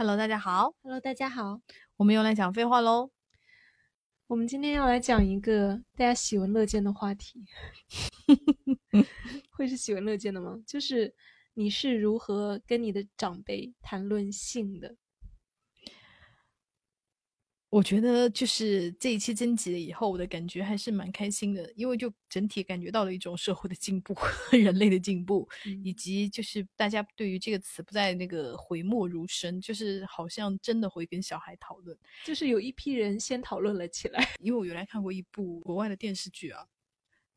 Hello，大家好，Hello，大家好，我们又来讲废话喽。我们今天要来讲一个大家喜闻乐见的话题，会是喜闻乐见的吗？就是你是如何跟你的长辈谈论性的？我觉得就是这一期征集了以后，我的感觉还是蛮开心的，因为就整体感觉到了一种社会的进步、人类的进步，嗯以及就是大家对于这个词不再那个讳莫如深，就是好像真的会跟小孩讨论。就是有一批人先讨论了起来，因为我原来看过一部国外的电视剧啊，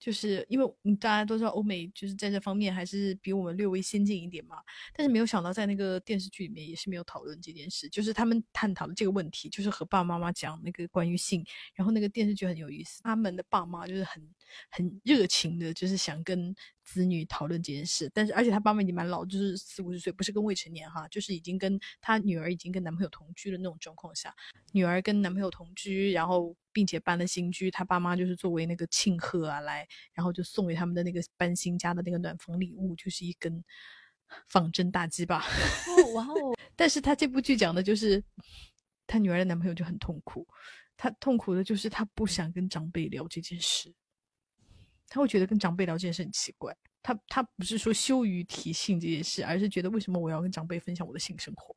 就是因为大家都知道欧美就是在这方面还是比我们略微先进一点嘛，但是没有想到在那个电视剧里面也是没有讨论这件事，就是他们探讨的这个问题，就是和爸爸妈妈讲那个关于性，然后那个电视剧很有意思，他们的爸妈就是很很热情的，就是想跟子女讨论这件事，但是而且他爸妈已经蛮老，就是四五十岁，不是跟未成年哈，就是已经跟他女儿已经跟男朋友同居的那种状况下，女儿跟男朋友同居，然后并且搬了新居，他爸妈就是作为那个庆贺啊来，然后就送给他们的那个搬新家的那个暖房礼物，就是一根仿真大鸡巴。哦，哇哦，但是他这部剧讲的就是他女儿的男朋友就很痛苦，他痛苦的就是他不想跟长辈聊这件事，他会觉得跟长辈聊这件事很奇怪。他他不是说羞于提性这件事，而是觉得为什么我要跟长辈分享我的性生活？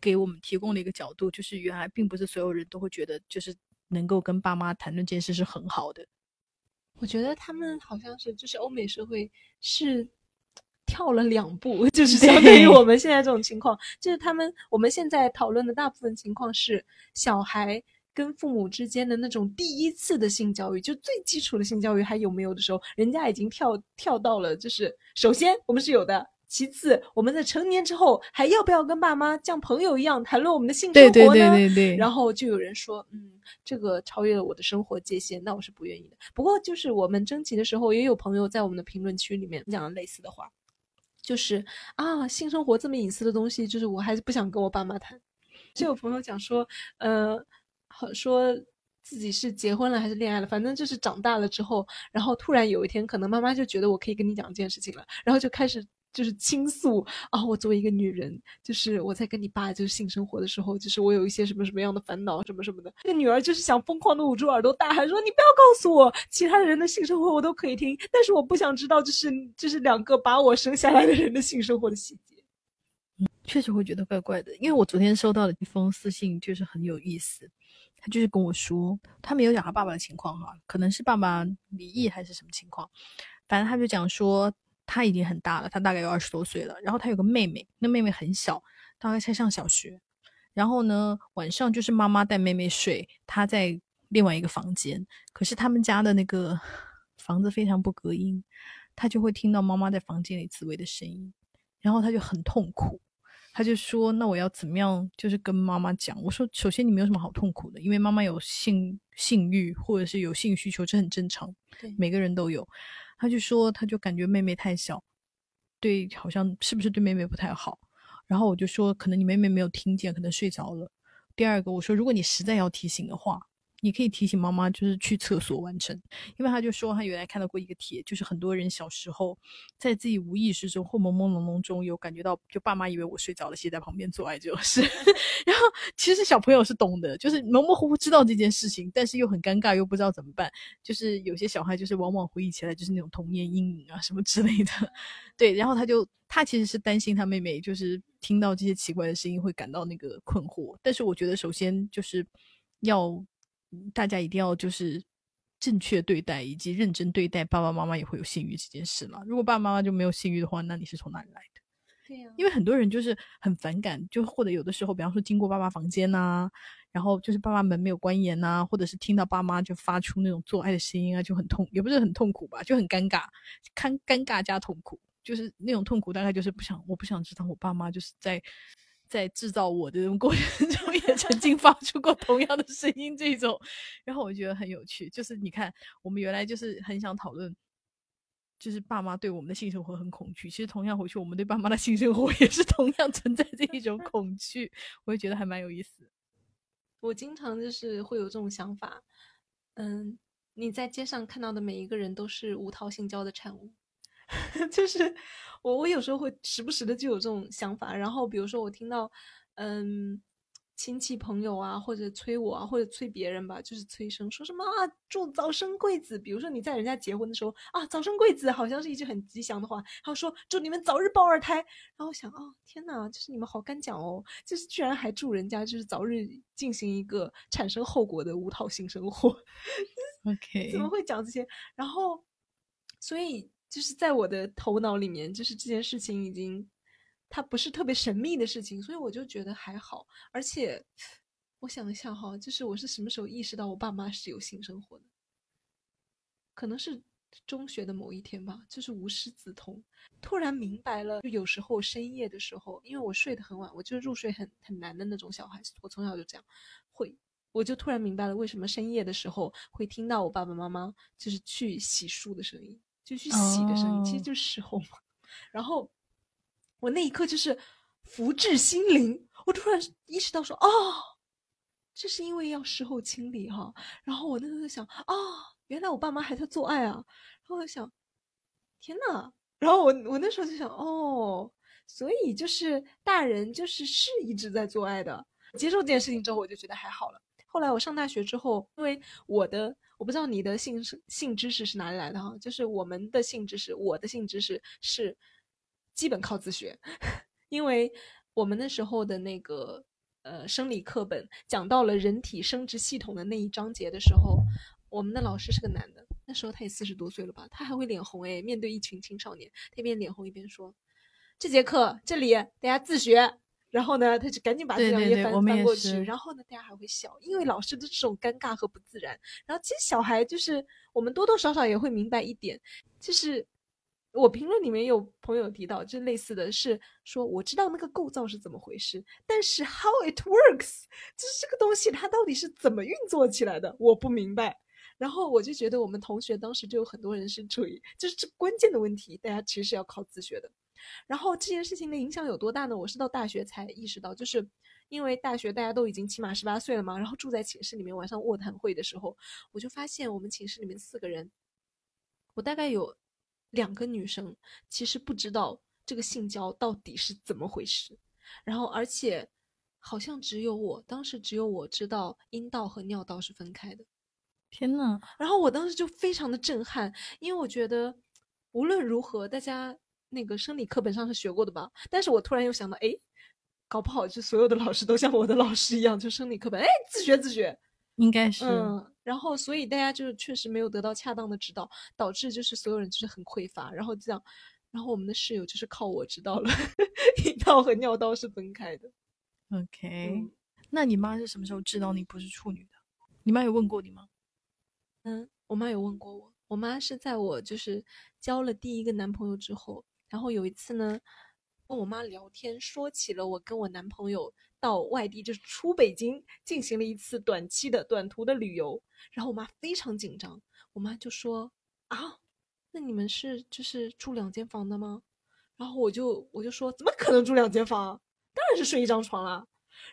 给我们提供了一个角度，就是原来并不是所有人都会觉得就是能够跟爸妈谈论这件事是很好的。我觉得他们好像是就是欧美社会是跳了两步，就是相对于我们现在这种情况，就是他们我们现在讨论的大部分情况是小孩跟父母之间的那种第一次的性教育，就最基础的性教育还有没有的时候，人家已经跳跳到了，就是首先我们是有的。其次，我们在成年之后还要不要跟爸妈像朋友一样谈论我们的性生活呢？对对对对。然后就有人说，嗯，这个超越了我的生活界限，那我是不愿意的。不过就是我们征集的时候，也有朋友在我们的评论区里面讲了类似的话，就是啊，性生活这么隐私的东西，就是我还是不想跟我爸妈谈。就有朋友讲说，呃，说自己是结婚了还是恋爱了，反正就是长大了之后，然后突然有一天，可能妈妈就觉得我可以跟你讲这件事情了，然后就开始。就是倾诉啊，我作为一个女人，就是我在跟你爸就是性生活的时候，就是我有一些什么什么样的烦恼，什么什么的。那女儿就是想疯狂的捂住耳朵大喊说：“你不要告诉我，其他的人的性生活我都可以听，但是我不想知道，就是就是两个把我生下来的人的性生活的细节。”确实会觉得怪怪的，因为我昨天收到了一封私信，就是很有意思。他就是跟我说，他没有讲他爸爸的情况哈，可能是爸爸离异还是什么情况，反正他就讲说他已经很大了，他大概有二十多岁了，然后他有个妹妹，那妹妹很小，大概才上小学。然后呢，晚上就是妈妈带妹妹睡，他在另外一个房间，可是他们家的那个房子非常不隔音，他就会听到妈妈在房间里自慰的声音，然后他就很痛苦。他就说：“那我要怎么样？就是跟妈妈讲。”我说：“首先你没有什么好痛苦的，因为妈妈有性性欲或者是有性需求，这很正常，对每个人都有。”他就说：“他就感觉妹妹太小，对，好像是不是对妹妹不太好？”然后我就说：“可能你妹妹没有听见，可能睡着了。”第二个，我说：“如果你实在要提醒的话，你可以提醒妈妈，就是去厕所完成。”因为他就说他原来看到过一个帖，就是很多人小时候在自己无意识中或朦朦胧胧中有感觉到，就爸妈以为我睡着了，其实在旁边做爱这种事。然后其实小朋友是懂的，就是模模糊糊知道这件事情，但是又很尴尬，又不知道怎么办。就是有些小孩就是往往回忆起来就是那种童年阴影啊什么之类的。对，然后他就他其实是担心他妹妹就是听到这些奇怪的声音会感到那个困惑，但是我觉得首先就是要大家一定要就是正确对待以及认真对待爸爸妈妈也会有性欲这件事嘛。如果爸爸妈妈就没有性欲的话，那你是从哪里来的？对呀、因为很多人就是很反感，就或者有的时候，比方说经过爸爸房间呐、然后就是爸爸门没有关严呐、或者是听到爸妈就发出那种做爱的声音啊，就很痛，也不是很痛苦吧，就很尴尬，尴尴尬加痛苦，就是那种痛苦大概就是不想，我不想知道我爸妈就是在在制造我的过程中 也曾经发出过同样的声音这种，然后我觉得很有趣，就是你看我们原来就是很想讨论。就是爸妈对我们的性生活很恐惧，其实同样回去，我们对爸妈的性生活也是同样存在这一种恐惧，我也觉得还蛮有意思。我经常就是会有这种想法，嗯，你在街上看到的每一个人都是无套性交的产物，就是我我有时候会时不时的就有这种想法，然后比如说我听到。嗯。亲戚朋友啊，或者催我啊，或者催别人吧，就是催生，说什么啊，祝早生贵子。比如说你在人家结婚的时候啊，早生贵子，好像是一句很吉祥的话。还有说祝你们早日抱二胎。然后我想，哦，天哪，就是你们好敢讲哦，就是居然还祝人家就是早日进行一个产生后果的无套性生活。OK，怎么会讲这些？然后，所以就是在我的头脑里面，就是这件事情已经。它不是特别神秘的事情，所以我就觉得还好。而且，我想一下哈，就是我是什么时候意识到我爸妈是有性生活的？可能是中学的某一天吧，就是无师自通，突然明白了。就有时候深夜的时候，因为我睡得很晚，我就是入睡很很难的那种小孩子，我从小就这样，会我就突然明白了为什么深夜的时候会听到我爸爸妈妈就是去洗漱的声音，就去洗的声音，其实就是时候嘛。然后。我那一刻就是福至心灵，我突然意识到说，哦，这是因为要事后清理哈。然后我那时候在想，哦，原来我爸妈还在做爱啊。然后我想，天呐，然后我我那时候就想，哦，所以就是大人就是是一直在做爱的。接受这件事情之后，我就觉得还好了。后来我上大学之后，因为我的我不知道你的性性知识是哪里来的哈，就是我们的性知识，我的性知识是。基本靠自学，因为我们那时候的那个呃生理课本讲到了人体生殖系统的那一章节的时候，我们的老师是个男的，那时候他也四十多岁了吧，他还会脸红哎，面对一群青少年，他一边脸红一边说：“这节课这里大家自学。”然后呢，他就赶紧把这两页翻翻过去，然后呢，大家还会笑，因为老师的这种尴尬和不自然。然后其实小孩就是我们多多少少也会明白一点，就是。我评论里面有朋友提到，就类似的是说，我知道那个构造是怎么回事，但是 how it works，就是这个东西它到底是怎么运作起来的，我不明白。然后我就觉得我们同学当时就有很多人是处于，就是这关键的问题，大家其实是要靠自学的。然后这件事情的影响有多大呢？我是到大学才意识到，就是因为大学大家都已经起码十八岁了嘛，然后住在寝室里面，晚上卧谈会的时候，我就发现我们寝室里面四个人，我大概有。两个女生其实不知道这个性交到底是怎么回事，然后而且好像只有我当时只有我知道阴道和尿道是分开的。天呐，然后我当时就非常的震撼，因为我觉得无论如何大家那个生理课本上是学过的吧，但是我突然又想到，哎，搞不好就所有的老师都像我的老师一样，就生理课本，哎，自学自学。应该是，嗯，然后所以大家就是确实没有得到恰当的指导，导致就是所有人就是很匮乏，然后这样，然后我们的室友就是靠我知道了，阴道和尿道是分开的。OK，那你妈是什么时候知道你不是处女的？你妈有问过你吗？嗯，我妈有问过我，我妈是在我就是交了第一个男朋友之后，然后有一次呢，跟我妈聊天说起了我跟我男朋友。到外地就是出北京进行了一次短期的短途的旅游，然后我妈非常紧张，我妈就说啊，那你们是就是住两间房的吗？然后我就我就说怎么可能住两间房？当然是睡一张床啦。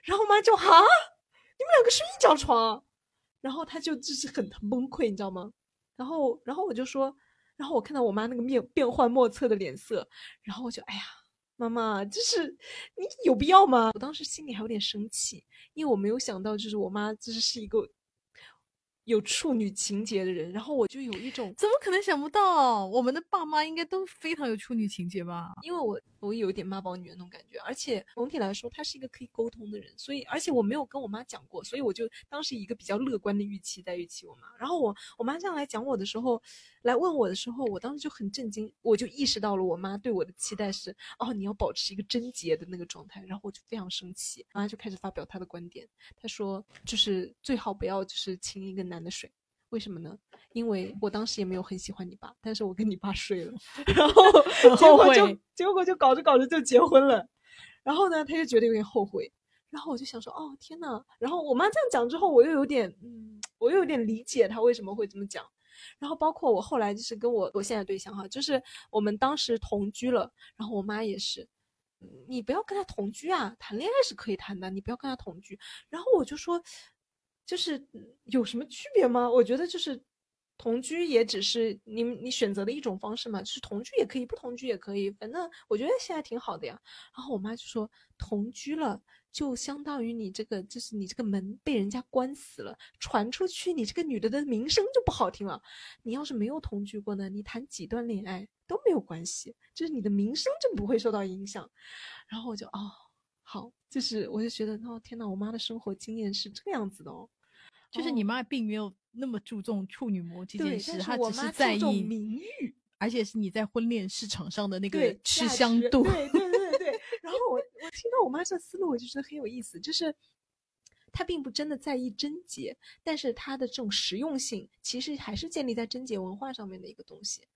然后我妈就啊，你们两个睡一张床？然后她就就是很崩溃，你知道吗？然后然后我就说，然后我看到我妈那个面变幻莫测的脸色，然后我就哎呀。妈妈，就是你有必要吗？我当时心里还有点生气，因为我没有想到，就是我妈就是是一个。有处女情节的人，然后我就有一种怎么可能想不到，我们的爸妈应该都非常有处女情节吧？因为我我有一点妈宝女的那种感觉，而且总体来说，她是一个可以沟通的人，所以而且我没有跟我妈讲过，所以我就当时以一个比较乐观的预期在预期我妈。然后我我妈这样来讲我的时候，来问我的时候，我当时就很震惊，我就意识到了我妈对我的期待是哦，你要保持一个贞洁的那个状态，然后我就非常生气，妈就开始发表她的观点，她说就是最好不要就是亲一个男。的水，为什么呢？因为我当时也没有很喜欢你爸，但是我跟你爸睡了，然后结果就结果就搞着搞着就结婚了，然后呢，他就觉得有点后悔，然后我就想说，哦天呐，然后我妈这样讲之后，我又有点，嗯，我又有点理解他为什么会这么讲，然后包括我后来就是跟我我现在对象哈，就是我们当时同居了，然后我妈也是，你不要跟他同居啊，谈恋爱是可以谈的，你不要跟他同居，然后我就说。就是有什么区别吗？我觉得就是同居也只是你你选择的一种方式嘛，就是同居也可以，不同居也可以，反正我觉得现在挺好的呀。然后我妈就说，同居了就相当于你这个就是你这个门被人家关死了，传出去你这个女的的名声就不好听了。你要是没有同居过呢，你谈几段恋爱都没有关系，就是你的名声就不会受到影响。然后我就哦，好，就是我就觉得哦，天呐，我妈的生活经验是这个样子的哦。就是你妈并没有那么注重处女膜这件，事，她只是在意，名誉。而且是你在婚恋市场上的那个吃香度。对 对对对对。然后我我听到我妈这思路，我就觉得很有意思，就是她并不真的在意贞洁，但是她的这种实用性其实还是建立在贞洁文化上面的一个东西。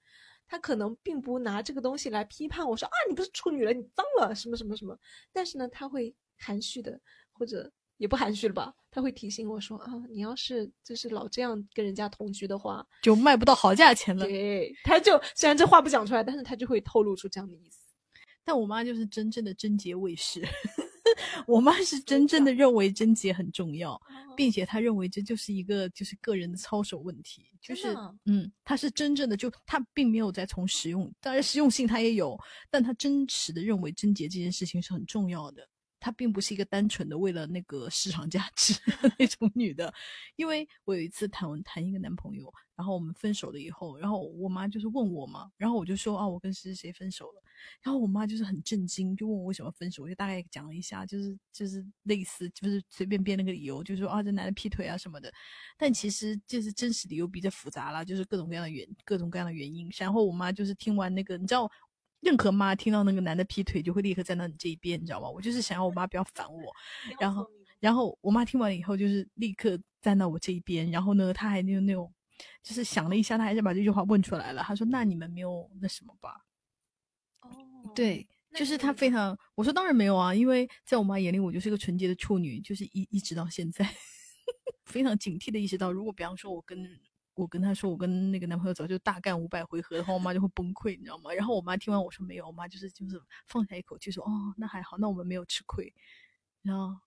她可能并不拿这个东西来批判我说啊，你不是处女了，你脏了什么什么什么。但是呢，他会含蓄的，或者也不含蓄了吧，他会提醒我说啊，你要是就是老这样跟人家同居的话，就卖不到好价钱了。对，他就虽然这话不讲出来，但是他就会透露出这样的意思。但我妈就是真正的贞洁卫士，我妈是真正的认为贞洁很重要，并且她认为这就是一个就是个人的操守问题，就是嗯，她是真正的就她并没有在从实用，当然实用性她也有，但她真实的认为贞洁这件事情是很重要的。她并不是一个单纯的为了那个市场价值那种女的，因为我有一次谈谈一个男朋友，然后我们分手了以后，然后我妈就是问我嘛，然后我就说啊，我跟谁谁谁分手了，然后我妈就是很震惊，就问我为什么分手，我就大概讲了一下，就是就是类似就是随便编了个理由，就说啊这男的劈腿啊什么的，但其实就是真实理由比较复杂啦，就是各种各样的原各种各样的原因。然后我妈就是听完那个，你知道，任何妈听到那个男的劈腿就会立刻站到你这一边，你知道吗？我就是想要我妈不要烦我，然后然后我妈听完了以后，就是立刻站到我这一边。然后呢，她还那种那种，就是想了一下，她还是把这句话问出来了。她说：“那你们没有那什么吧？”哦，对，就是她非常，我说当然没有啊，因为在我妈眼里，我就是个纯洁的处女，就是一一直到现在，非常警惕的意识到，如果比方说我跟我跟她说我跟那个男朋友早就大干五百回合的话，我妈就会崩溃，你知道吗？然后我妈听完我说没有，我妈就是就是放下一口气说哦，那还好，那我们没有吃亏。然后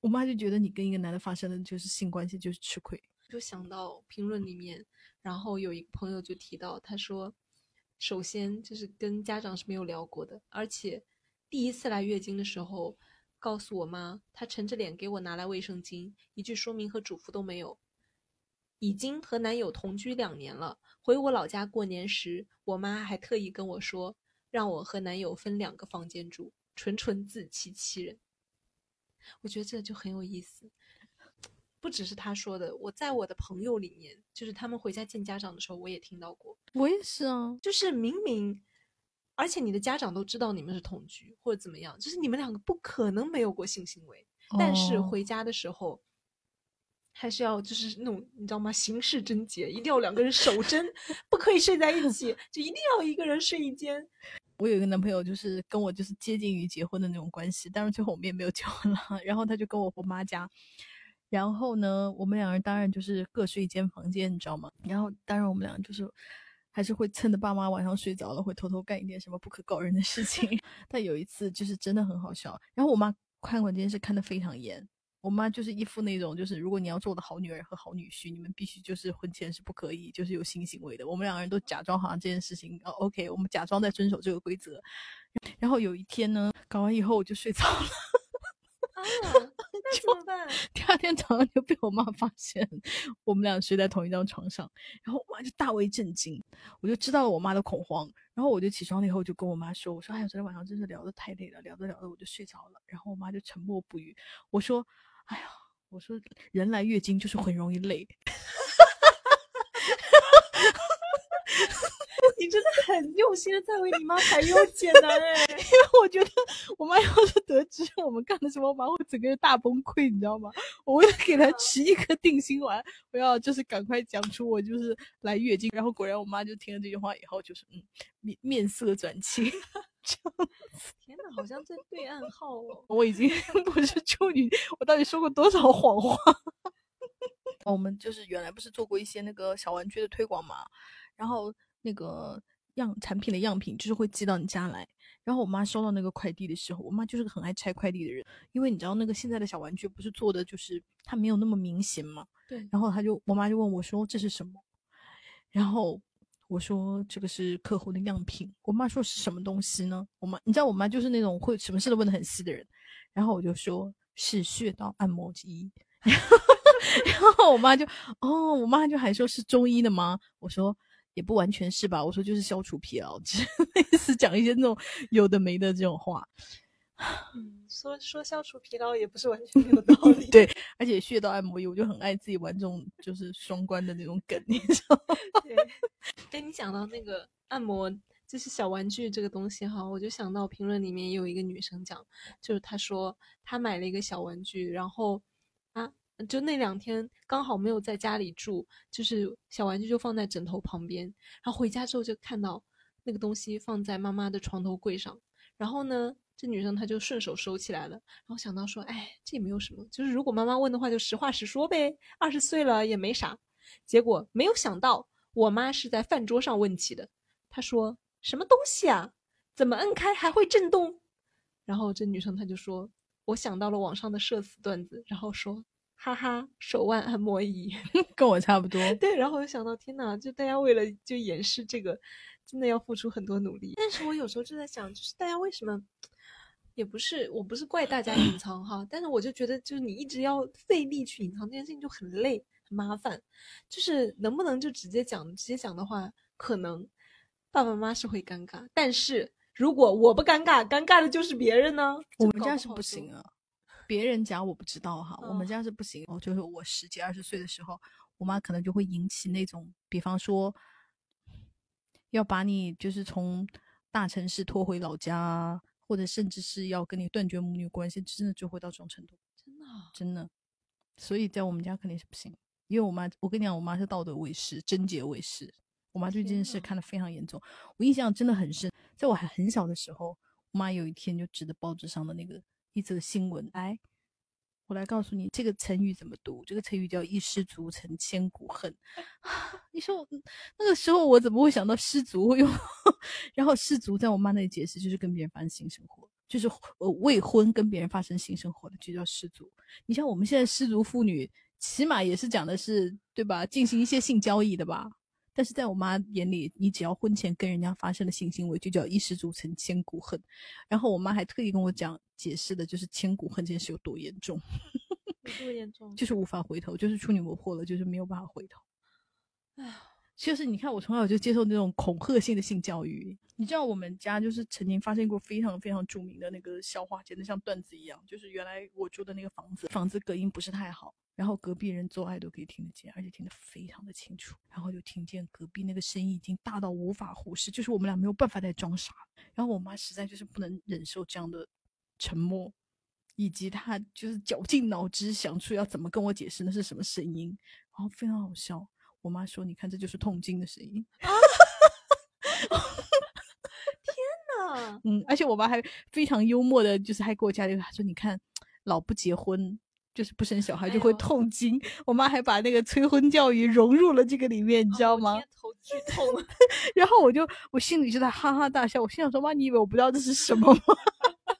我妈就觉得你跟一个男的发生的就是性关系就是吃亏。就想到评论里面，然后有一个朋友就提到，他说，首先就是跟家长是没有聊过的，而且第一次来月经的时候，告诉我妈，她沉着脸给我拿来卫生巾，一句说明和嘱咐都没有。已经和男友同居两年了，回我老家过年时，我妈还特意跟我说，让我和男友分两个房间住，纯纯自欺欺人。我觉得这就很有意思。不只是他说的，我在我的朋友里面，就是他们回家见家长的时候，我也听到过，我也是啊，就是明明，而且你的家长都知道你们是同居或者怎么样，就是你们两个不可能没有过性行为，但是哦回家的时候，还是要就是那种你知道吗？行事贞洁，一定要两个人守贞，不可以睡在一起，就一定要一个人睡一间。我有一个男朋友，就是跟我就是接近于结婚的那种关系，但是最后我们也没有结婚了。然后他就跟我我妈家，然后呢，我们两人当然就是各睡一间房间，你知道吗？然后当然我们俩就是还是会趁着爸妈晚上睡着了，会偷偷干一点什么不可告人的事情。但有一次就是真的很好笑，然后我妈看管这件事看得非常严。我妈就是一副那种，就是如果你要做我的好女儿和好女婿，你们必须就是婚前是不可以就是有性行为的。我们两个人都假装好像这件事情，哦，OK，我们假装在遵守这个规则。然后有一天呢，搞完以后我就睡着了，啊，那怎么办？第二天早上就被我妈发现我们俩睡在同一张床上，然后我妈就大为震惊，我就知道了我妈的恐慌。然后我就起床了以后就跟我妈说：“我说哎呀，昨天晚上真是聊得太累了，聊着聊着我就睡着了。”然后我妈就沉默不语。我说：“哎呀，我说人来月经就是很容易累。”你真的很用心的在为你妈排忧解难哎。因为我觉得我妈要是得知我们干了什么，我妈会整个人大崩溃，你知道吗？我为了 给她吃一颗定心丸，我要就是赶快讲出我就是来月经，然后果然我妈就听了这句话以后，就是嗯面面色转青，天哪，好像在对暗号哦。我已经 不是处女，我到底说过多少谎话？我们就是原来不是做过一些那个小玩具的推广嘛，然后那个样产品的样品就是会寄到你家来。然后我妈收到那个快递的时候，我妈就是个很爱拆快递的人，因为你知道那个现在的小玩具不是做的就是它没有那么明显嘛。对然后她就我妈就问我说这是什么，然后我说这个是客户的样品，我妈说是什么东西呢？我妈你知道我妈就是那种会什么事都问的很细的人，然后我就说是穴道按摩仪，然后我妈就哦，我妈就还说是中医的吗？我说也不完全是吧，我说就是消除疲劳，就是类似讲一些那种有的没的这种话。嗯，说说消除疲劳也不是完全没有道理。对，而且穴道按摩仪，我就很爱自己玩这种就是双关的那种梗，你知道吗？对，哎，你讲到那个按摩，就是小玩具这个东西哈，我就想到评论里面也有一个女生讲，就是她说她买了一个小玩具，然后啊，就那两天刚好没有在家里住，就是小玩具就放在枕头旁边，然后回家之后就看到那个东西放在妈妈的床头柜上，然后呢。这女生她就顺手收起来了，然后想到说，哎，这也没有什么，就是如果妈妈问的话，就实话实说呗。二十岁了也没啥。结果没有想到，我妈是在饭桌上问起的。她说：“什么东西啊？怎么摁开还会震动？”然后这女生她就说：“我想到了网上的社死段子，然后说，哈哈，手腕按摩仪，跟我差不多。”对，然后我就想到，天呐，就大家为了就掩饰这个，真的要付出很多努力。但是我有时候就在想，就是大家为什么？也不是，我不是怪大家 隐藏哈，但是我就觉得，就是你一直要费力去隐藏这件事情就很累很麻烦，就是能不能就直接讲，直接讲的话，可能爸爸妈妈是会尴尬，但是如果我不尴尬，尴尬的就是别人呢。我们家是不行啊，别人家我不知道哈，我们家是不行哦。就是我十几二十岁的时候，我妈可能就会引起那种，比方说要把你就是从大城市拖回老家。或者甚至是要跟你断绝母女关系，真的就会到这种程度，真的真的。所以在我们家肯定是不行，因为我妈，我跟你讲，我妈是道德卫士、贞洁卫士，我妈对这件事看得非常严重。我印象真的很深，在我还很小的时候，我妈有一天就指着报纸上的那个一则新闻，哎，我来告诉你这个成语怎么读，这个成语叫一失足成千古恨。你说那个时候我怎么会想到失足？然后失足在我妈那里解释就是跟别人发生性生活，就是呃未婚跟别人发生性生活的就叫失足。你像我们现在失足妇女，起码也是讲的是对吧？进行一些性交易的吧？但是在我妈眼里，你只要婚前跟人家发生了性行为，就叫一失足成千古恨。然后我妈还特意跟我讲解释的，就是千古恨这件事有多严重，有多严重，就是无法回头，就是处女膜破了，就是没有办法回头。哎，就是你看，我从小就接受那种恐吓性的性教育。你知道我们家就是曾经发生过非常非常著名的那个笑话，简直像段子一样。就是原来我住的那个房子，房子隔音不是太好，然后隔壁人做爱都可以听得见，而且听得非常的清楚。然后就听见隔壁那个声音已经大到无法忽视，就是我们俩没有办法再装傻。然后我妈实在就是不能忍受这样的沉默，以及她就是绞尽脑汁想出要怎么跟我解释那是什么声音，然后非常好笑。我妈说：“你看，这就是痛经的声音。”啊！天哪！嗯，而且我妈还非常幽默的，就是还给我加了一个，她说：“你看，老不结婚就是不生小孩就会痛经。”我妈还把那个催婚教育融入了这个里面，你知道吗？头剧痛。然后我就我心里就在哈哈大笑，我心想说：“妈，你以为我不知道这是什么吗？”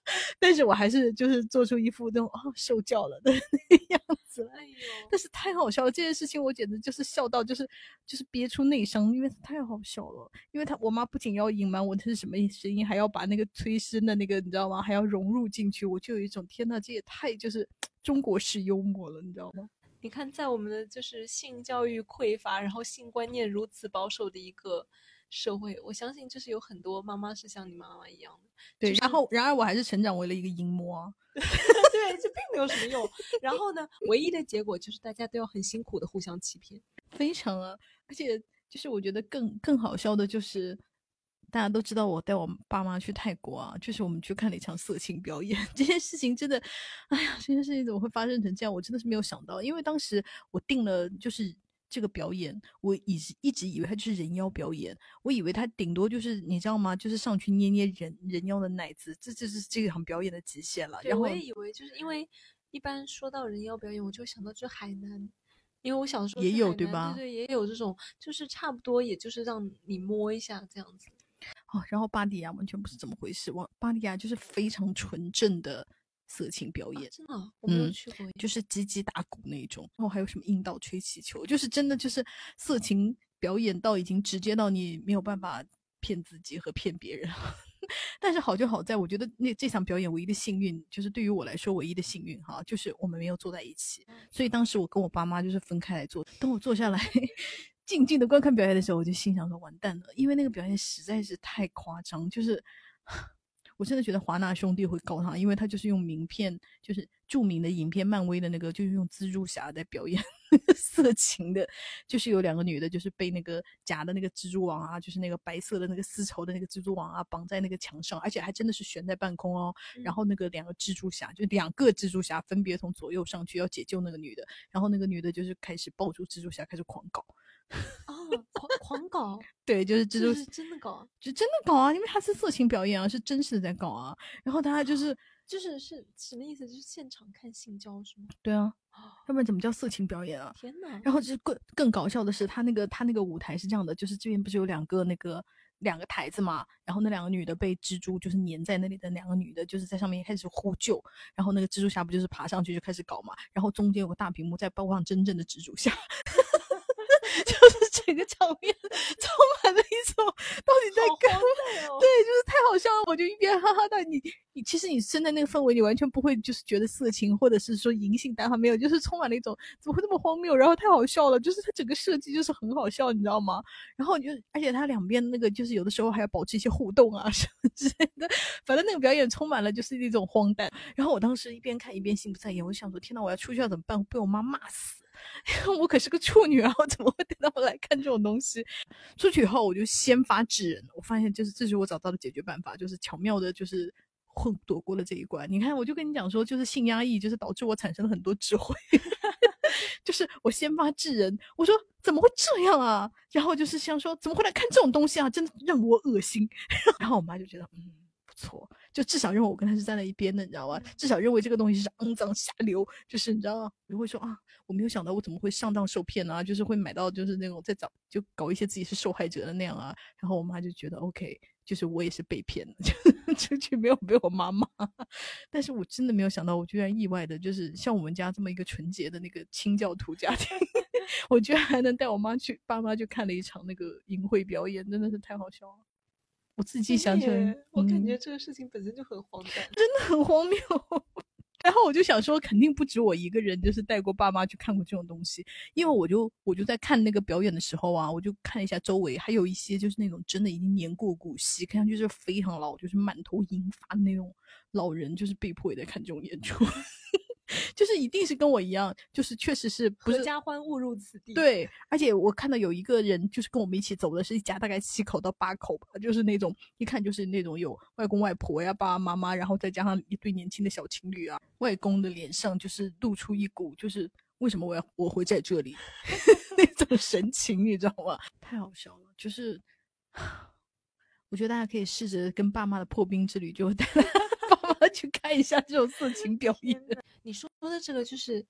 但是我还是就是做出一副那种啊受教了的 那个哎呦！但是太好笑了，这件事情我简直就是笑到就是就是憋出内伤，因为太好笑了。因为他我妈不仅要隐瞒我这是什么声音，还要把那个催生的那个你知道吗？还要融入进去，我就有一种天呐，这也太就是 中国式幽默了，你知道吗？你看，在我们的就是性教育匮乏，然后性观念如此保守的一个。社会，我相信就是有很多妈妈是像你妈妈一样的，对。然后，然而我还是成长为了一个淫魔，对，这并没有什么用。然后呢，唯一的结果就是大家都要很辛苦的互相欺骗，非常啊。而且，就是我觉得更更好笑的就是，大家都知道我带我爸妈去泰国啊，就是我们去看了一场色情表演。这件事情真的，哎呀，这件事情怎么会发生成这样？我真的是没有想到，因为当时我订了就是。这个表演，我一直一直以为他就是人妖表演，我以为他顶多就是你知道吗？就是上去捏捏人人妖的奶子，这就是这场表演的极限了。然后我也以为就是因为一般说到人妖表演，我就想到就是海南，因为我小时候也有对吧？对对，也有这种，就是差不多，也就是让你摸一下这样子。哦，然后巴迪亚完全不是怎么回事，我巴迪亚就是非常纯正的。色情表演真的，我没有去过，就是击击打鼓那种，然后还有什么阴道吹气球，就是真的就是色情表演到已经直接到你没有办法骗自己和骗别人。但是好就好在，我觉得那这场表演唯一的幸运，就是对于我来说唯一的幸运哈，就是我们没有坐在一起。所以当时我跟我爸妈就是分开来坐。等我坐下来，静静的观看表演的时候，我就心想说完蛋了，因为那个表演实在是太夸张，就是。我真的觉得华纳兄弟会告他，因为他就是用名片，就是著名的影片漫威的那个，就是用蜘蛛侠在表演 色情的，就是有两个女的，就是被那个假的那个蜘蛛网啊，就是那个白色的那个丝绸的那个蜘蛛网啊，绑在那个墙上，而且还真的是悬在半空哦。然后那个两个蜘蛛侠，就两个蜘蛛侠分别从左右上去要解救那个女的，然后那个女的就是开始抱住蜘蛛侠开始狂搞。哦，狂狂搞，对，就是蜘蛛是真的搞，就真的搞啊，因为他是色情表演啊，是真实的在搞啊。然后他就是就是是什么意思？就是现场看性交是吗？对啊，要不然怎么叫色情表演啊？天呐，然后就是更更搞笑的是，他那个他那个舞台是这样的，就是这边不是有两个那个两个台子嘛？然后那两个女的被蜘蛛就是粘在那里的两个女的，就是在上面开始呼救，然后那个蜘蛛侠不就是爬上去就开始搞嘛？然后中间有个大屏幕在播放真正的蜘蛛侠。就是整个场面 充满了一种到底在干嘛？对，就是太好笑了。我就一边哈哈大，你你其实你身在那个氛围，你完全不会就是觉得色情或者是说银杏单哈没有，就是充满了一种怎么会这么荒谬？然后太好笑了，就是它整个设计就是很好笑，你知道吗？然后就而且它两边那个就是有的时候还要保持一些互动啊 什么之类的，反正那个表演充满了就是那种荒诞。然后我当时一边看一边心不在焉，我想说天呐，我要出去要怎么办？被我妈骂死。我可是个处女啊，我怎么会带他们来看这种东西？出去以后，我就先发制人。我发现，就是这是我找到的解决办法，就是巧妙的，就是混躲过了这一关。你看，我就跟你讲说，就是性压抑，就是导致我产生了很多智慧。就是我先发制人，我说怎么会这样啊？然后就是想说，怎么会来看这种东西啊？真的让我恶心。然后我妈就觉得，错。就至少认为我跟他是站在一边的，你知道吗？至少认为这个东西是肮脏下流，就是你知道吗？就会说啊，我没有想到我怎么会上当受骗啊，就是会买到就是那种在找就搞一些自己是受害者的那样啊。然后我妈就觉得 OK，就是我也是被骗的，就出去没有被我妈骂。但是我真的没有想到，我居然意外的就是像我们家这么一个纯洁的那个清教徒家庭，我居然还能带我妈去爸妈去看了一场那个淫秽表演，真的是太好笑了。我自己想起来，我感觉这个事情本身就很荒诞，真的很荒谬。然后我就想说，肯定不止我一个人，就是带过爸妈去看过这种东西。因为我就我就在看那个表演的时候啊，我就看一下周围，还有一些就是那种真的已经年过古稀，看上去是非常老，就是满头银发的那种老人，就是被迫也在看这种演出。就是一定是跟我一样，就是确实是不是家欢误入此地。对，而且我看到有一个人，就是跟我们一起走的，是一家大概七口到八口吧，就是那种一看就是那种有外公外婆呀、爸爸妈妈，然后再加上一对年轻的小情侣啊。外公的脸上就是露出一股就是为什么我要我会在这里 那种神情，你知道吗？太好笑了，就是 我觉得大家可以试着跟爸妈的破冰之旅，就带爸妈 去看一下这种色情表演。你说的这个就是，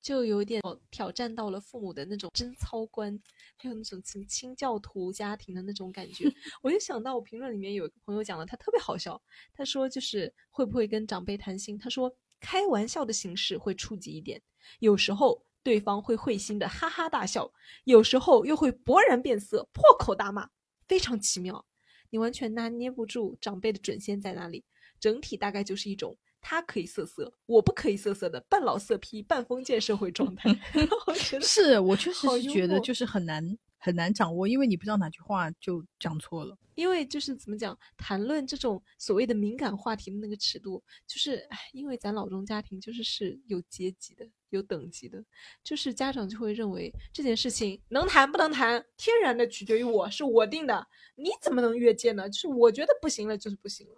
就有点挑战到了父母的那种贞操观，还有那种清清教徒家庭的那种感觉。我就想到我评论里面有一个朋友讲了，他特别好笑。他说就是会不会跟长辈谈心？他说开玩笑的形式会触及一点，有时候对方会会心的哈哈大笑，有时候又会勃然变色，破口大骂，非常奇妙。你完全拿捏不住长辈的准线在哪里。整体大概就是一种。他可以色色，我不可以色色的半老色批、半封建社会状态。我觉得是我确实是觉得就是很难很难掌握，因为你不知道哪句话就讲错了。因为就是怎么讲，谈论这种所谓的敏感话题的那个尺度，就是唉，因为咱老中家庭就是是有阶级的、有等级的，就是家长就会认为这件事情能谈不能谈，天然的取决于我是我定的，你怎么能越界呢？就是我觉得不行了，就是不行了。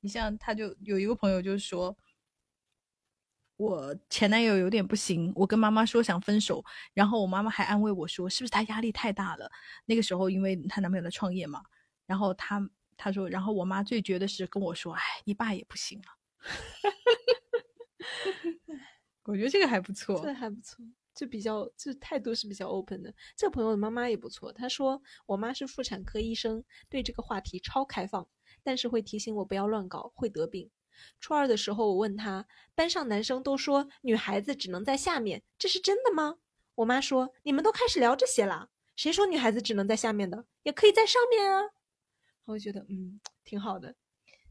你像他，就有一个朋友，就是说，我前男友有点不行，我跟妈妈说想分手，然后我妈妈还安慰我说，是不是他压力太大了？那个时候，因为她男朋友在创业嘛，然后他他说，然后我妈最绝的是跟我说，哎，你爸也不行了。我觉得这个还不错，这还不错，就比较，就态度是比较 open 的。这个朋友的妈妈也不错，她说我妈是妇产科医生，对这个话题超开放。但是会提醒我不要乱搞，会得病。初二的时候，我问他，班上男生都说女孩子只能在下面，这是真的吗？我妈说，你们都开始聊这些了。谁说女孩子只能在下面的？也可以在上面啊。我觉得嗯挺好的。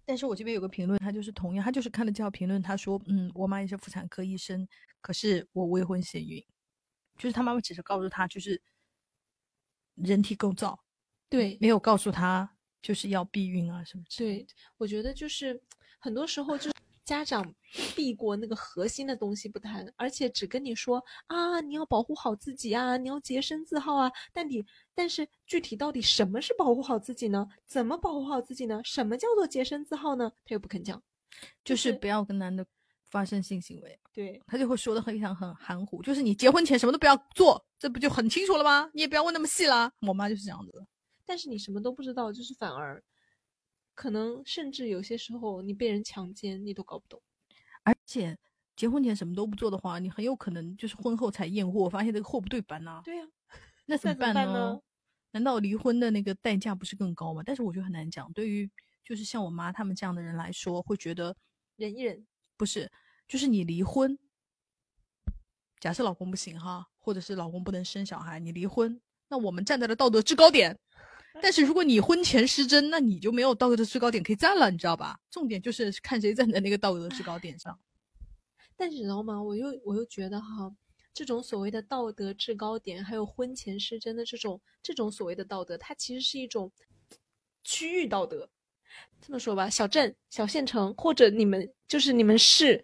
但是我这边有个评论，他就是同样，他就是看了这条评论，他说，嗯，我妈也是妇产科医生，可是我未婚先孕，就是他妈妈只是告诉他就是人体构造，对，没有告诉他就是要避孕啊什么之类对，我觉得就是很多时候就是家长避过那个核心的东西不谈，而且只跟你说啊，你要保护好自己啊，你要洁身自好啊。但你但是具体到底什么是保护好自己呢？怎么保护好自己呢？什么叫做洁身自好呢？他又不肯讲，就是不要跟男的发生性行为，对他就会说的非常很含糊，就是你结婚前什么都不要做，这不就很清楚了吗？你也不要问那么细啦。我妈就是这样子的。但是你什么都不知道，就是反而可能甚至有些时候你被人强奸，你都搞不懂。而且结婚前什么都不做的话，你很有可能就是婚后才验货，发现这个货不对版呐、对呀、那怎 么那怎么办呢？呢难道离婚的那个代价不是更高吗？但是我觉得很难讲。对于就是像我妈他们这样的人来说，会觉得忍一忍，不是，就是你离婚，假设老公不行哈，或者是老公不能生小孩，你离婚，那我们站在了道德制高点。但是如果你婚前失贞，那你就没有道德的制高点可以站了，你知道吧？重点就是 看谁站在那个道德制高点上。但是你知道吗？我又我又觉得哈，这种所谓的道德制高点，还有婚前失贞的这种这种所谓的道德，它其实是一种区域道德。这么说吧，小镇、小县城，或者你们就是你们市，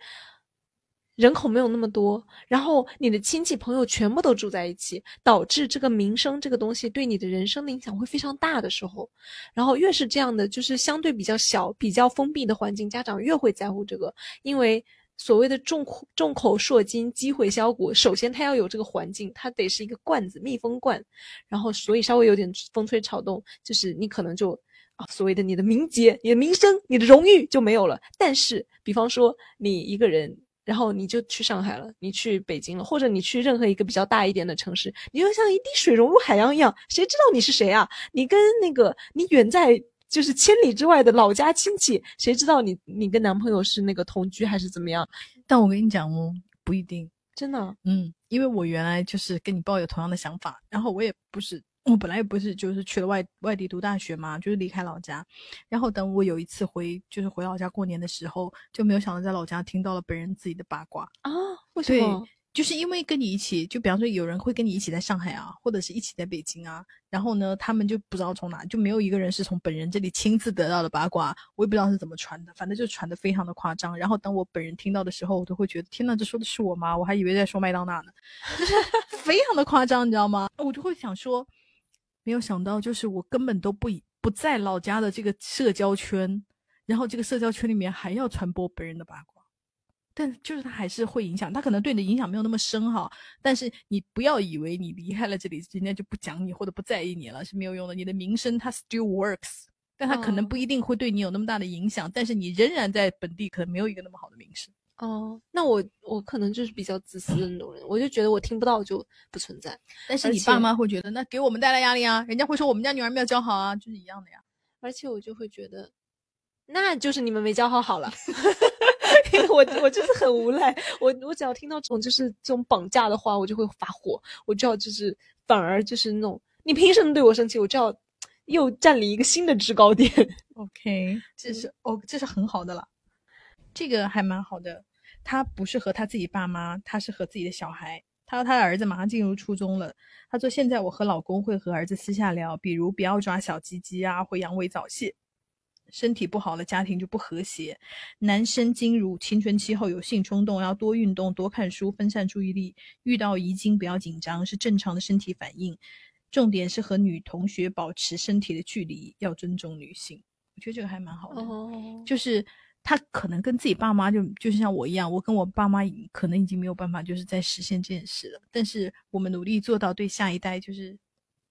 人口没有那么多，然后你的亲戚朋友全部都住在一起，导致这个名声这个东西对你的人生的影响会非常大的时候，然后越是这样的，就是相对比较小、比较封闭的环境，家长越会在乎这个，因为所谓的众口众口铄金、积毁销骨，首先它要有这个环境，它得是一个罐子、密封罐，然后所以稍微有点风吹草动，就是你可能就啊所谓的你的名节、你的名声、你的荣誉就没有了。但是，比方说你一个人。然后你就去上海了，你去北京了，或者你去任何一个比较大一点的城市，你就像一滴水融入海洋一样，谁知道你是谁啊？你跟那个你远在就是千里之外的老家亲戚，谁知道你你跟男朋友是那个同居还是怎么样？但我跟你讲哦，不一定。真的，嗯，因为我原来就是跟你抱有同样的想法，然后我也不是，我本来也不是就是去了外外地读大学嘛，就是离开老家，然后等我有一次回就是回老家过年的时候，就没有想到在老家听到了本人自己的八卦，啊？为什对么？就是因为跟你一起，就比方说有人会跟你一起在上海啊，或者是一起在北京啊，然后呢，他们就不知道从哪，就没有一个人是从本人这里亲自得到的八卦，我也不知道是怎么传的，反正就传的非常的夸张。然后等我本人听到的时候，我都会觉得天呐，这说的是我吗？我还以为在说麦当娜呢，就是非常的夸张，你知道吗？我就会想说，没有想到，就是我根本都不以不在老家的这个社交圈，然后这个社交圈里面还要传播别人的八卦。但就是它还是会影响，它可能对你的影响没有那么深哈。但是你不要以为你离开了这里，人家就不讲你或者不在意你了是没有用的。你的名声它 still works，但它可能哦不一定会对你有那么大的影响。但是你仍然在本地可能没有一个那么好的名声。哦，那我我可能就是比较自私的那种人，我就觉得我听不到就不存在，但是你爸妈会觉得那给我们带来压力啊，人家会说我们家女儿没有教好啊，就是一样的呀。而且我就会觉得，那就是你们没教好好了。因为我我就是很无赖，我我只要听到这种就是这种绑架的话，我就会发火，我就要就是反而就是那种你凭什么对我生气？我就要又占领一个新的制高点。OK，这是哦，这是很好的了，这个还蛮好的。他不是和他自己爸妈，他是和自己的小孩。他说他的儿子马上进入初中了。他说：“现在我和老公会和儿子私下聊，比如不要抓小鸡鸡啊，会阳痿早泄。身体不好了，家庭就不和谐。男生进入青春期后有性冲动，要多运动、多看书，分散注意力。遇到遗精不要紧张，是正常的身体反应。重点是和女同学保持身体的距离，要尊重女性。我觉得这个还蛮好的。哦，就是他可能跟自己爸妈就就是像我一样，我跟我爸妈可能已经没有办法就是在实现这件事了。但是我们努力做到对下一代就是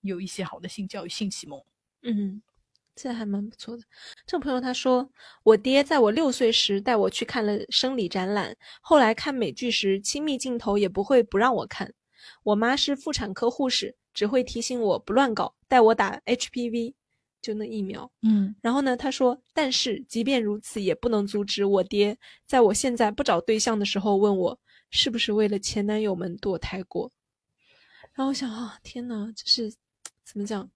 有一些好的性教育、性启蒙。嗯，这还蛮不错的。这个朋友他说，我爹在我六岁时带我去看了生理展览，后来看美剧时，亲密镜头也不会不让我看。我妈是妇产科护士，只会提醒我不乱搞，带我打 HPV，就那疫苗。嗯，然后呢，他说，但是即便如此，也不能阻止我爹在我现在不找对象的时候问我是不是为了前男友们堕胎过。然后我想啊，天呐，就是怎么讲？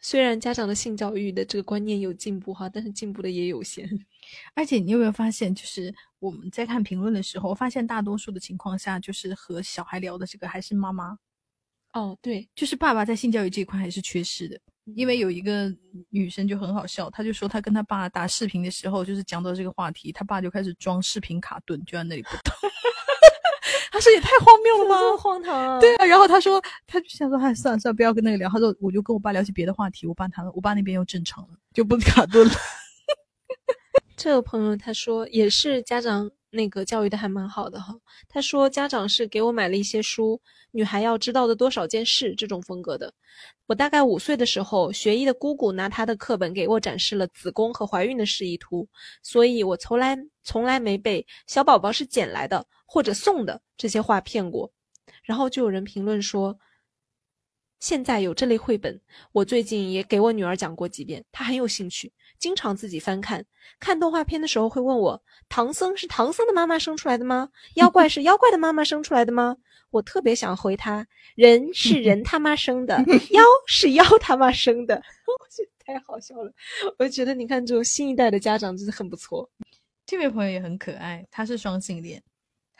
虽然家长的性教育的这个观念有进步哈，但是进步的也有限。而且你有没有发现，就是我们在看评论的时候，发现大多数的情况下，就是和小孩聊的这个还是妈妈。哦，对，就是爸爸在性教育这一块还是缺失的。因为有一个女生就很好笑，她就说她跟她爸打视频的时候，就是讲到这个话题，她爸就开始装视频卡顿，就在那里不动。他说也太荒谬了吧，荒唐啊！对啊，然后他说，他就想说，哎，算了算了，不要跟那个聊。他说，我就跟我爸聊起别的话题，我爸谈了，我爸那边又正常了，就不卡顿了。这个朋友他说，也是家长那个教育的还蛮好的哈。他说，家长是给我买了一些书，《女孩要知道的多少件事》这种风格的。我大概五岁的时候，学医的姑姑拿她的课本给我展示了子宫和怀孕的示意图，所以我从来从来没被“小宝宝是捡来的”或者送的这些话骗过。然后就有人评论说。现在有这类绘本，我最近也给我女儿讲过几遍，她很有兴趣，经常自己翻看。看动画片的时候会问我：唐僧是唐僧的妈妈生出来的吗？妖怪是妖怪的妈妈生出来的吗？我特别想回他：人是人他妈生的，妖是妖他妈生的。我觉得太好笑了。我觉得你看这种新一代的家长真的很不错。这位朋友也很可爱，他是双性恋。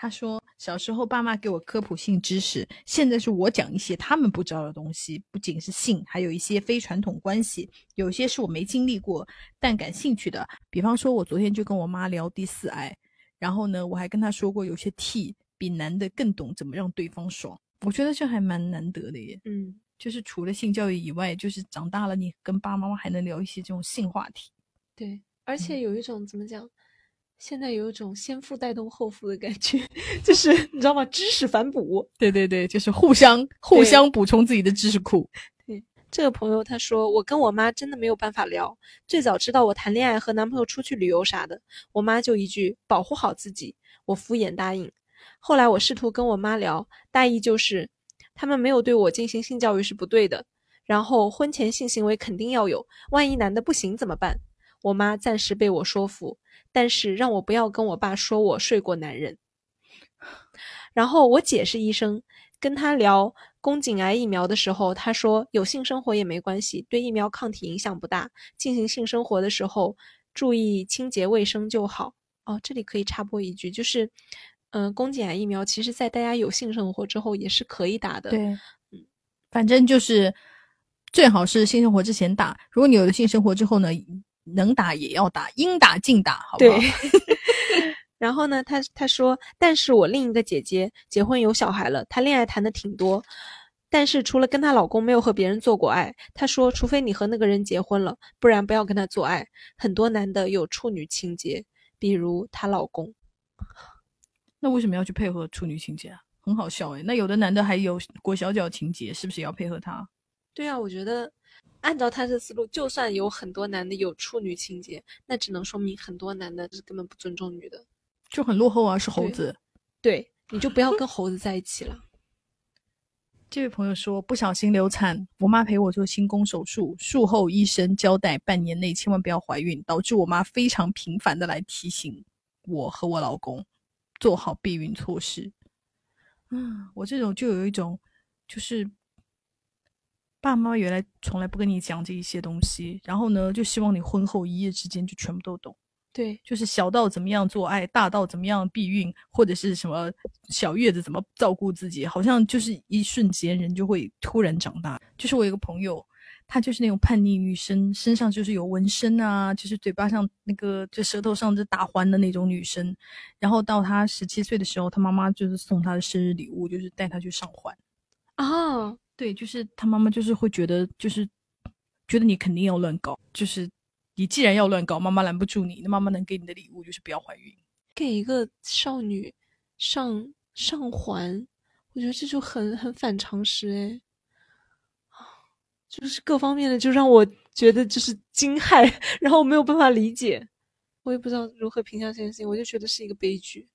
他说：“小时候爸妈给我科普性知识，现在是我讲一些他们不知道的东西。不仅是性，还有一些非传统关系，有些是我没经历过但感兴趣的。比方说，我昨天就跟我妈聊第四爱，然后呢，我还跟她说过，有些 T 比男的更懂怎么让对方爽。我觉得这还蛮难得的耶。嗯，就是除了性教育以外，就是长大了你跟爸爸妈妈还能聊一些这种性话题。对，而且有一种怎么讲？”现在有一种先富带动后富的感觉，就是 你知道吗？知识反哺，对对对，就是互相互相补充自己的知识库。对，这个朋友他说，我跟我妈真的没有办法聊。最早知道我谈恋爱和男朋友出去旅游啥的，我妈就一句保护好自己，我敷衍答应。后来我试图跟我妈聊，大意就是他们没有对我进行性教育是不对的，然后婚前性行为肯定要有，万一男的不行怎么办？我妈暂时被我说服。但是让我不要跟我爸说我睡过男人。然后我姐是医生，跟他聊宫颈癌疫苗的时候，他说有性生活也没关系，对疫苗抗体影响不大，进行性生活的时候注意清洁卫生就好。哦，这里可以插播一句，就是，嗯，宫颈癌疫苗其实在大家有性生活之后也是可以打的。对，嗯，反正就是最好是性生活之前打，如果你有了性生活之后呢？能打也要打，应打尽打，好不好？对。然后呢，他他说，但是我另一个姐姐结婚有小孩了，她恋爱谈的挺多，但是除了跟她老公，没有和别人做过爱。她说，除非你和那个人结婚了，不然不要跟他做爱。很多男的有处女情节，比如她老公。那为什么要去配合处女情节啊？很好笑诶。那有的男的还有裹小脚情节，是不是也要配合他？对啊，我觉得。按照他的思路，就算有很多男的有处女情节，那只能说明很多男的是根本不尊重女的，就很落后啊！是猴子，对，你就不要跟猴子在一起了。这位朋友说不小心流产，我妈陪我做清宫手术，术后医生交代半年内千万不要怀孕，导致我妈非常频繁的来提醒我和我老公做好避孕措施。嗯，我这种就有一种就是。爸妈原来从来不跟你讲这一些东西，然后呢，就希望你婚后一夜之间就全部都懂。对，就是小到怎么样做爱，大到怎么样避孕，或者是什么小月子怎么照顾自己，好像就是一瞬间人就会突然长大。就是我有个朋友，她就是那种叛逆女生，身上就是有纹身啊，就是嘴巴上那个就舌头上就打环的那种女生。然后到她十七岁的时候，她妈妈就是送她的生日礼物，就是带她去上环。啊。对，就是他妈妈就是会觉得，就是觉得你肯定要乱搞，就是你既然要乱搞，妈妈拦不住你，那妈妈能给你的礼物就是不要怀孕。给一个少女上上环，我觉得这就很很反常识哎，就是各方面的就让我觉得就是惊骇，然后我没有办法理解，我也不知道如何评价这件事情，我就觉得是一个悲剧。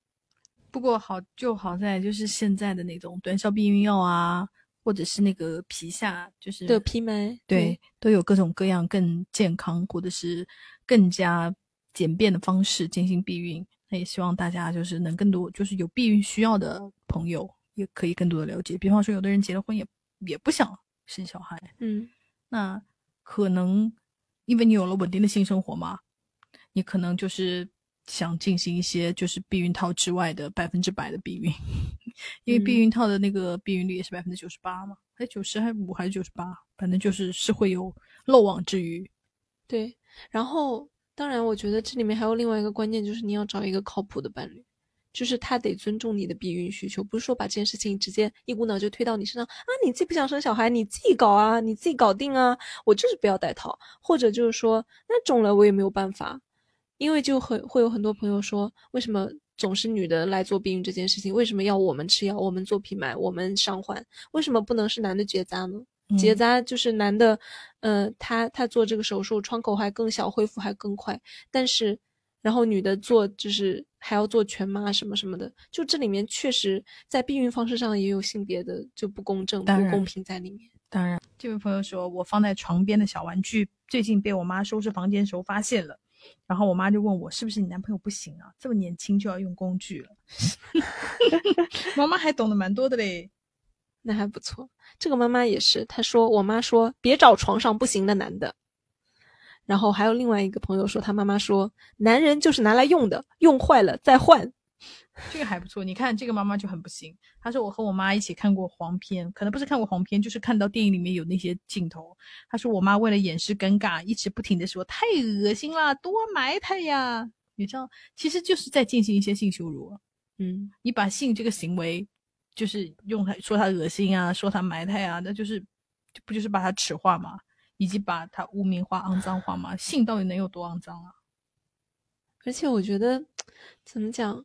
不过好就好在就是现在的那种短效避孕药啊。或者是那个皮下，就是的皮埋，对，都有各种各样更健康或者是更加简便的方式进行避孕。那也希望大家就是能更多，就是有避孕需要的朋友也可以更多的了解。比方说，有的人结了婚也也不想生小孩，嗯那可能因为你有了稳定的性生活嘛，你可能就是想进行一些就是避孕套之外的百分之百的避孕，因为避孕套的那个避孕率也是百分之九十八嘛，还九十还五还是九十八，反正就是是会有漏网之鱼。对，然后当然我觉得这里面还有另外一个关键，就是你要找一个靠谱的伴侣。就是他得尊重你的避孕需求，不是说把这件事情直接一股脑就推到你身上啊！你自己不想生小孩，你自己搞啊，你自己搞定啊！我就是不要戴套，或者就是说那种了我也没有办法，因为就很会有很多朋友说，为什么总是女的来做避孕这件事情？为什么要我们吃药，我们做皮埋，我们上环？为什么不能是男的结扎呢？结扎就是男的，呃，他他做这个手术创口还更小，恢复还更快，但是。然后女的做就是还要做全麻什么什么的，就这里面确实在避孕方式上也有性别的就不公正、不公平在里面。当然，这位朋友说我放在床边的小玩具最近被我妈收拾房间时候发现了，然后我妈就问我是不是你男朋友不行啊？这么年轻就要用工具了？妈妈还懂得蛮多的嘞，那还不错。这个妈妈也是，她说我妈说别找床上不行的男的。然后还有另外一个朋友说，他妈妈说，男人就是拿来用的，用坏了再换。这个还不错。你看这个妈妈就很不幸。她说我和我妈一起看过黄片，可能不是看过黄片，就是看到电影里面有那些镜头。她说我妈为了掩饰尴尬，一直不停的说太恶心了，多埋汰呀。你知道，其实就是在进行一些性羞辱。嗯，你把性这个行为，就是用它说他恶心啊，说他埋汰啊，那就是不就是把他耻化吗？以及把他污名化、肮脏化吗？性到底能有多肮脏啊？而且我觉得，怎么讲，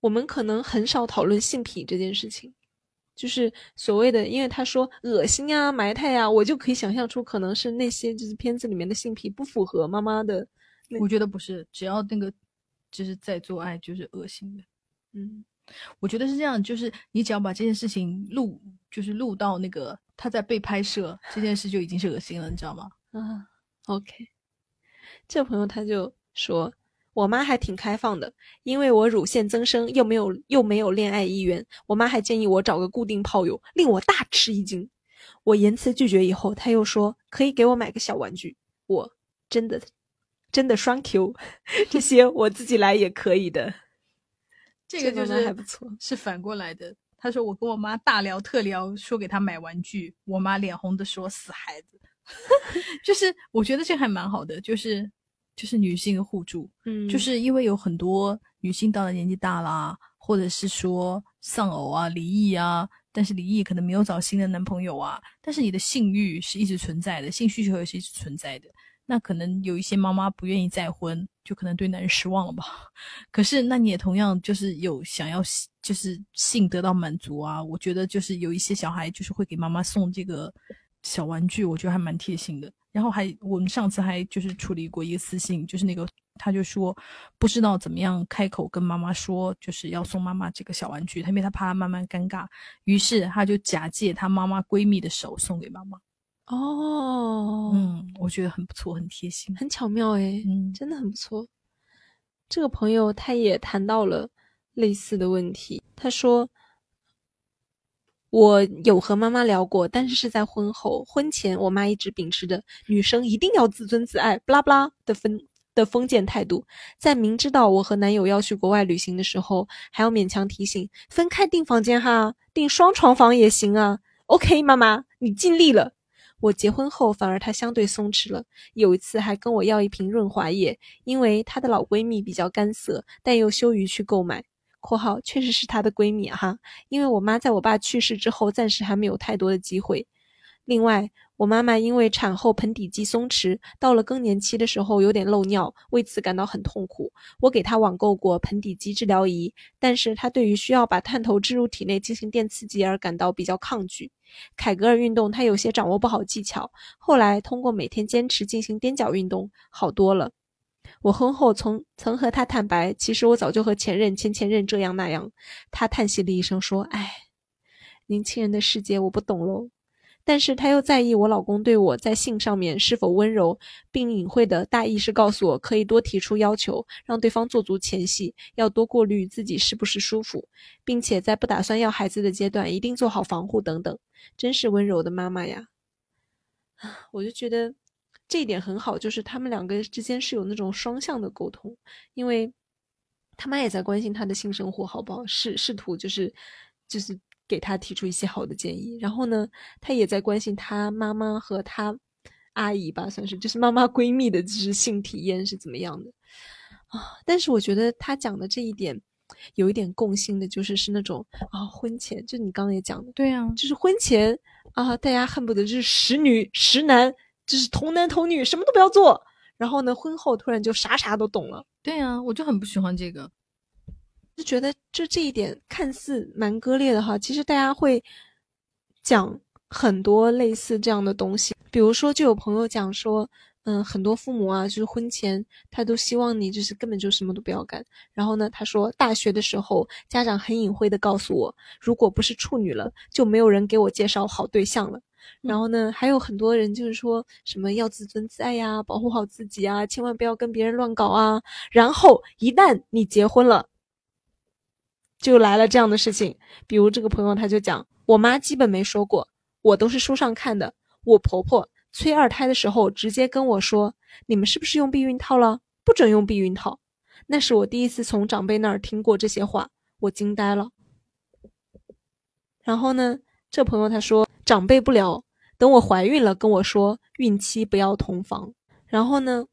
我们可能很少讨论性癖这件事情，就是所谓的，因为他说恶心啊、埋汰啊，我就可以想象出可能是那些就是片子里面的性癖不符合妈妈的。我觉得不是，只要那个就是在做爱就是恶心的。嗯，我觉得是这样，就是你只要把这件事情录，就是录到那个。他在被拍摄这件事就已经是恶心了，你知道吗？啊，OK，这朋友他就说，我妈还挺开放的，因为我乳腺增生又没有又没有恋爱意愿，我妈还建议我找个固定炮友，令我大吃一惊。我言辞拒绝以后，她又说可以给我买个小玩具，我真的真的双 Q，这些我自己来也可以的。这个就是还不错，是反过来的。他说：“我跟我妈大聊特聊，说给她买玩具。我妈脸红的说：‘死孩子。’就是我觉得这还蛮好的，就是就是女性的互助。嗯，就是因为有很多女性到了年纪大啦，或者是说丧偶啊、离异啊，但是离异可能没有找新的男朋友啊，但是你的性欲是一直存在的，性需求也是一直存在的。那可能有一些妈妈不愿意再婚。”就可能对男人失望了吧？可是那你也同样就是有想要就是性得到满足啊。我觉得就是有一些小孩就是会给妈妈送这个小玩具，我觉得还蛮贴心的。然后还我们上次还就是处理过一个私信，就是那个他就说不知道怎么样开口跟妈妈说，就是要送妈妈这个小玩具，因为他怕他慢慢尴尬，于是他就假借他妈妈闺蜜的手送给妈妈。哦，嗯，我觉得很不错，很贴心，很巧妙诶，嗯，真的很不错。这个朋友他也谈到了类似的问题，他说：“我有和妈妈聊过，但是是在婚后，婚前我妈一直秉持着女生一定要自尊自爱，不拉不拉的封的封建态度，在明知道我和男友要去国外旅行的时候，还要勉强提醒分开订房间哈，订双床房也行啊。OK，妈妈，你尽力了。”我结婚后，反而她相对松弛了。有一次还跟我要一瓶润滑液，因为她的老闺蜜比较干涩，但又羞于去购买。（括号确实是她的闺蜜哈，因为我妈在我爸去世之后，暂时还没有太多的机会。另外，我妈妈因为产后盆底肌松弛，到了更年期的时候有点漏尿，为此感到很痛苦。我给她网购过盆底肌治疗仪，但是她对于需要把探头置入体内进行电刺激而感到比较抗拒。凯格尔运动她有些掌握不好技巧，后来通过每天坚持进行踮脚运动，好多了。我婚后从曾和她坦白，其实我早就和前任、前前任这样那样。她叹息了一声说：“唉，年轻人的世界我不懂喽。”但是他又在意我老公对我在性上面是否温柔，并隐晦的大意是告诉我可以多提出要求，让对方做足前戏，要多过滤自己是不是舒服，并且在不打算要孩子的阶段一定做好防护等等。真是温柔的妈妈呀！我就觉得这一点很好，就是他们两个之间是有那种双向的沟通，因为他妈也在关心他的性生活好不好，试试图就是就是给他提出一些好的建议，然后呢，他也在关心他妈妈和他阿姨吧，算是就是妈妈闺蜜的就是性体验是怎么样的。啊。但是我觉得他讲的这一点有一点共性的，就是是那种啊婚前，就你刚刚也讲的，对啊，就是婚前啊，大家恨不得就是十女十男，就是童男童女，什么都不要做。然后呢，婚后突然就啥啥都懂了。对啊，我就很不喜欢这个，就觉得就这一点看似蛮割裂的哈。其实大家会讲很多类似这样的东西，比如说就有朋友讲说，嗯，很多父母啊，就是婚前他都希望你就是根本就什么都不要干。然后呢，他说大学的时候，家长很隐晦的告诉我，如果不是处女了，就没有人给我介绍好对象了。然后呢，还有很多人就是说什么要自尊自爱呀，保护好自己啊，千万不要跟别人乱搞啊。然后一旦你结婚了，就来了这样的事情。比如这个朋友他就讲，我妈基本没说过，我都是书上看的。我婆婆催二胎的时候直接跟我说，你们是不是用避孕套了？不准用避孕套。那是我第一次从长辈那儿听过这些话，我惊呆了。然后呢，这朋友他说。长辈不聊，等我怀孕了跟我说孕期不要同房。然后呢，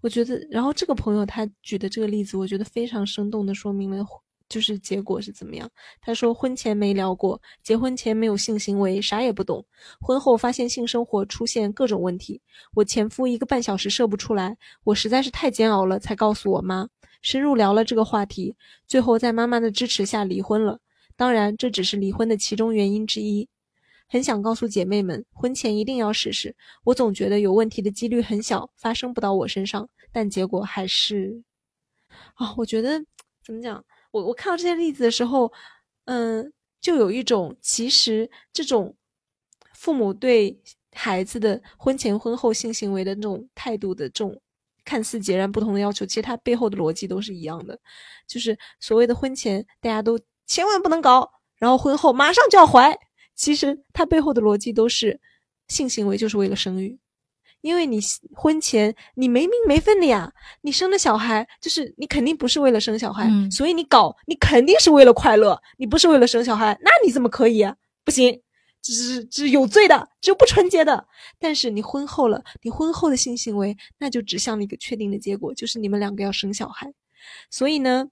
我觉得，然后这个朋友他举的这个例子，我觉得非常生动的说明了就是结果是怎么样。他说婚前没聊过，结婚前没有性行为，啥也不懂。婚后发现性生活出现各种问题，我前夫一个半小时射不出来，我实在是太煎熬了，才告诉我妈，深入聊了这个话题，最后在妈妈的支持下离婚了。当然，这只是离婚的其中原因之一。很想告诉姐妹们，婚前一定要试试。我总觉得有问题的几率很小，发生不到我身上，但结果还是……啊，我觉得怎么讲？我我看到这些例子的时候，嗯，就有一种其实这种父母对孩子的婚前婚后性行为的那种态度的这种看似截然不同的要求，其实它背后的逻辑都是一样的，就是所谓的婚前大家都千万不能搞，然后婚后马上就要怀。其实它背后的逻辑都是，性行为就是为了生育，因为你婚前你没名没分的呀，你生的小孩就是你肯定不是为了生小孩，所以你搞你肯定是为了快乐，你不是为了生小孩，那你怎么可以？不行，这是这是有罪的，这不纯洁的。但是你婚后了，你婚后的性行为那就指向了一个确定的结果，就是你们两个要生小孩，所以呢。